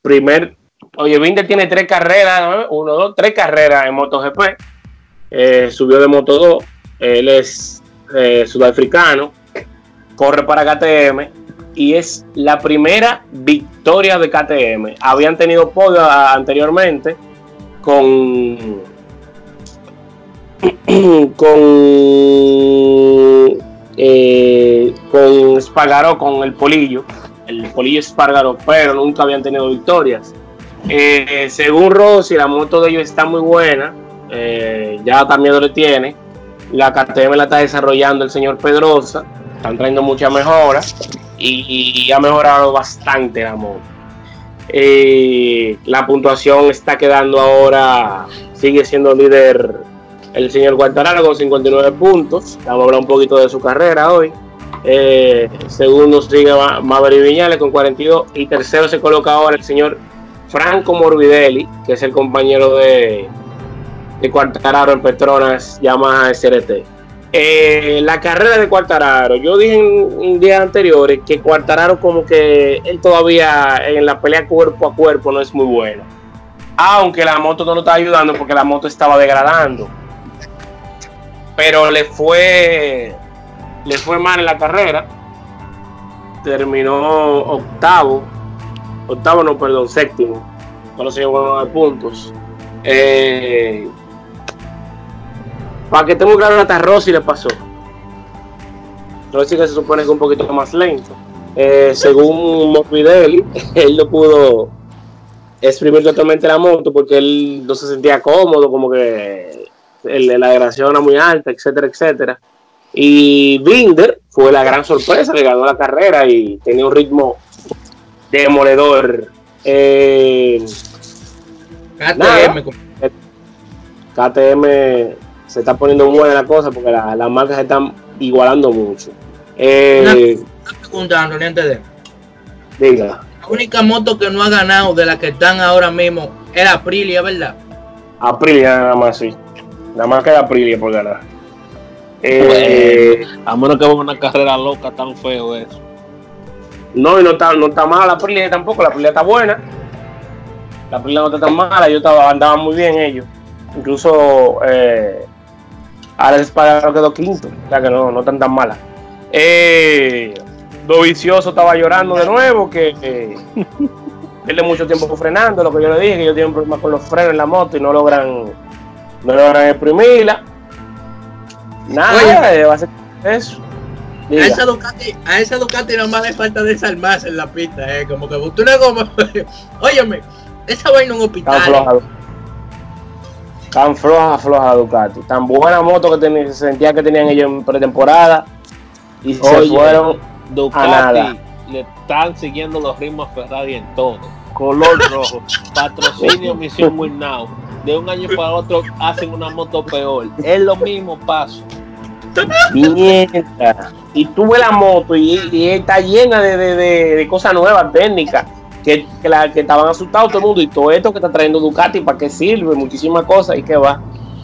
primer Oye, Binder tiene tres carreras, ¿no? uno, dos, tres carreras en MotoGP. Eh, subió de Moto 2. Él es eh, sudafricano. Corre para KTM. Y es la primera victoria de KTM. Habían tenido podio a- anteriormente con. *clears throat* con. eh, con Spargaró, con el Polillo. El Polillo Spargaró, pero nunca habían tenido victorias. Eh, según Rossi, la moto de ellos está muy buena. eh, ya también lo tiene. La KTM la está desarrollando el señor Pedrosa. Están trayendo muchas mejoras. Y, ha mejorado bastante la moto. Eh, la puntuación está quedando ahora. Sigue siendo líder el señor Guartararo con 59 puntos. Vamos a hablar un poquito de su carrera hoy. Eh, segundo sigue Ma- Maverick Viñales con 42. Y tercero se coloca ahora el señor Franco Morbidelli, que es el compañero de, de Quartararo en Petronas Yamaha SRT. Eh, la carrera de Quartararo, yo dije en, en días anteriores que Quartararo como que él todavía en la pelea cuerpo a cuerpo no es muy bueno. Aunque la moto no lo está ayudando porque la moto estaba degradando. Pero le fue le fue mal en la carrera. Terminó octavo octavo, no, perdón, séptimo. Solo se llevó nueve puntos. Eh, para que estemos claros, hasta Rossi le pasó. Rossi que se supone que es un poquito más lento. Eh, según Morbidelli, *laughs* él no pudo exprimir totalmente la moto porque él no se sentía cómodo, como que la degradación era muy alta, etcétera, etcétera. Y Binder fue la gran sorpresa, le ganó la carrera y tenía un ritmo demoledor. Eh, nada. KTM, KTM se está poniendo buena la cosa porque la- las marcas se están igualando mucho. Eh, Una pregunta, Anthony, antes de. diga, La única moto que no ha ganado de las que están ahora mismo era Aprilia, ¿verdad? Aprilia nada más, sí. Nada más queda Aprilia por ganar. Eh, a menos que haga una carrera loca tan feo eso. No, y no está, no está mala la Aprilia tampoco, la Aprilia está buena. La Aprilia no está tan mala, yo estaba, andaba muy bien ellos. Incluso eh, Espargaro quedó quinto, o sea que no, no están tan malas. Eh, Dovicioso estaba llorando de nuevo, que eh, *laughs* pierde mucho tiempo frenando, lo que yo le dije, que ellos tienen problemas con los frenos en la moto y no logran, no logran exprimirla. Nada, eh, va a ser eso. A esa Ducati, a esa Ducati nada más le falta desarmarse en la pista, eh. Como que tú una goma. *laughs* Óyeme, esa vaina en un Tan hospital. floja. Tan floja, floja Ducati. Tan buena moto que tenía- se sentía que tenían ellos en pretemporada. Y se Oye, fueron Ducati a nada. le están siguiendo los ritmos a Ferrari en todo. Color *laughs* rojo, patrocinio Misión Win Now. De un año para otro hacen una moto peor. Es lo mismo paso. Mierda. Y tuve la moto y, y está llena de, de- de- de cosas nuevas, técnicas. Que, que, la- que estaban asustados todo el mundo. Y todo esto que está trayendo Ducati, ¿para qué sirve? Muchísimas cosas. Y que va,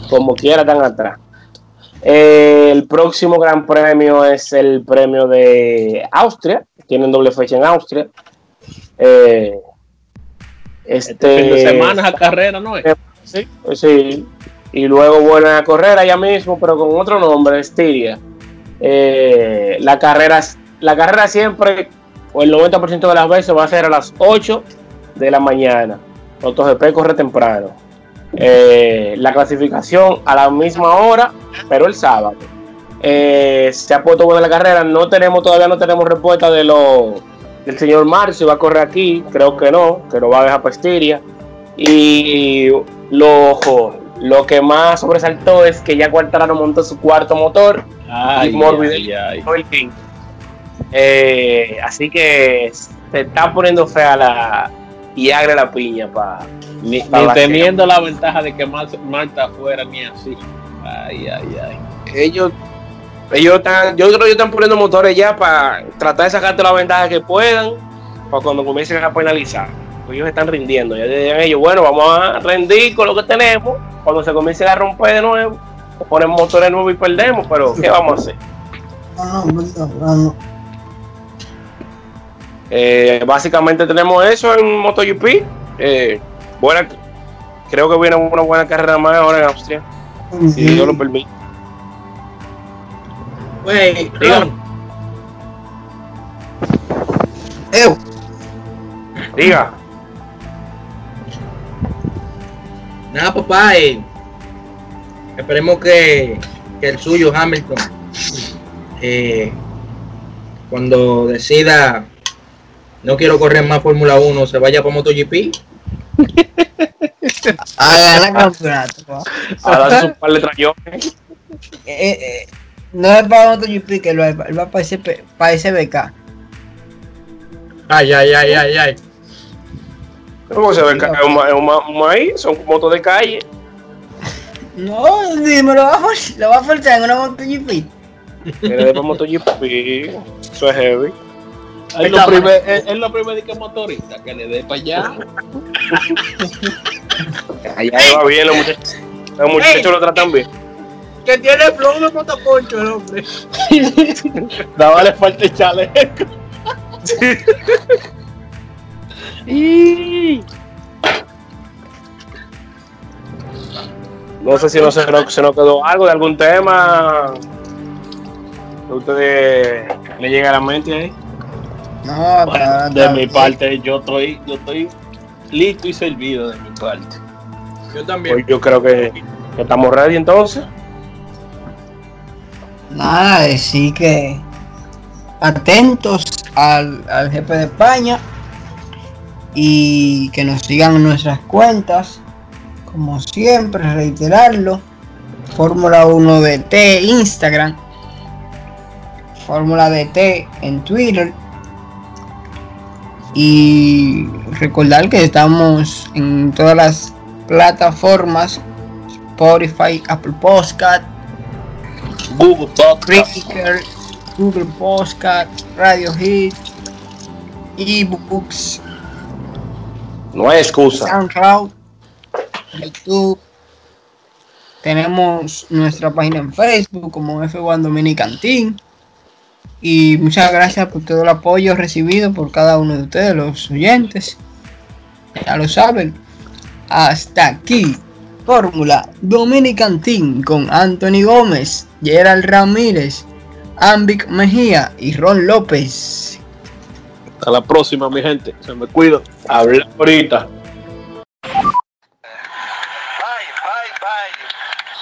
como quiera, están atrás. Eh, el próximo gran premio es el premio de Austria. Tienen doble fecha en Austria. Eh, este, Fin de semana esa carrera, ¿no es? Sí, sí. Y luego vuelven a correr allá mismo, pero con otro nombre, Estiria. Eh, la, carrera, la carrera siempre, o el 90% de las veces, va a ser a las 8 de la mañana. MotoGP corre temprano. Eh, la clasificación a la misma hora, pero el sábado. Eh, se ha puesto buena la carrera. No tenemos, todavía no tenemos respuesta de lo, del señor Marcio. ¿Va a correr aquí? Creo que no, que lo va a dejar para Estiria. Y lo, lo que más sobresaltó es que ya Quartararo montó su cuarto motor. Ay, y Morbidelli el. Eh, así que se está poniendo fea la y agre la piña para Ni, ni teniendo la ventaja de que Mar- Marta fuera ni así. Ay, ay, ay. ellos ellos están, yo creo que ellos están poniendo motores ya para tratar de sacarte la ventaja que puedan para cuando comiencen a penalizar. Pues ellos están rindiendo. Ya dirían ellos, bueno, vamos a rendir con lo que tenemos. Cuando se comiencen a romper de nuevo, ponemos motores nuevos y perdemos. Pero, ¿qué vamos a hacer? Eh, básicamente tenemos eso en MotoGP. Eh, buena, creo que viene una buena carrera más ahora en Austria. Si Dios lo permite. Güey, Dígame. Diga. Nada, papá. eh, esperemos que, que el suyo, Hamilton, eh, cuando decida no quiero correr más Fórmula 1, se vaya para MotoGP. *laughs* A ganar campeonato. pa. A darse un par de trayones. Eh, eh, no es para MotoGP que lo va para, ese, para SBK. Ay, ay, ay, ay, ay. ¿Cómo se ve? Es un, maíz, son motos de calle. *laughs* No, dime, lo va a forzar, lo va a forzar en una MotoGP. Viene de MotoGP. Eso es heavy. Es lo primer, es, es lo primer que motorista, que le dé para allá. *laughs* Allá va bien, los muchachos. Los muchachos lo tratan bien. Que tiene flow de motoconcho el hombre. *laughs* Nada le falta el chaleco. Y- No sé si no se, nos- se nos quedó algo de algún tema que a ustedes le llega a la mente ahí. No, Bueno, de mi parte, yo estoy, yo estoy listo y servido de mi parte. Yo también. Pues yo creo que, que estamos ready entonces. Nada, decir que atentos al, al jefe de España y que nos sigan en nuestras cuentas. Como siempre, reiterarlo. Fórmula 1 DT Instagram. Fórmula DT en Twitter. Y recordar que estamos en todas las plataformas. Spotify, Apple Podcast, Google Podcast, Google Podcast, Radio Hit, eBooks, no hay excusa. SoundCloud, YouTube. Tenemos nuestra página en Facebook como F1 Dominicantín. Y muchas gracias por todo el apoyo recibido por cada uno de ustedes, los oyentes. Ya lo saben. Hasta aquí. Fórmula Dominicantín con Anthony Gómez, Gerald Ramírez, Ambic Mejía y Ron López. Hasta la próxima, mi gente. Se me cuido. Habla ahorita.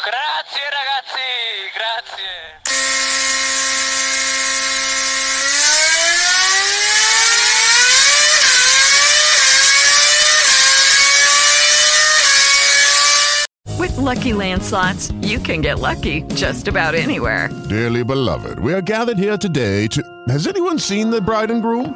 Grazie ragazzi, grazie. With Lucky Land slots, you can get lucky just about anywhere. Dearly beloved, we are gathered here today to. Has anyone seen the bride and groom?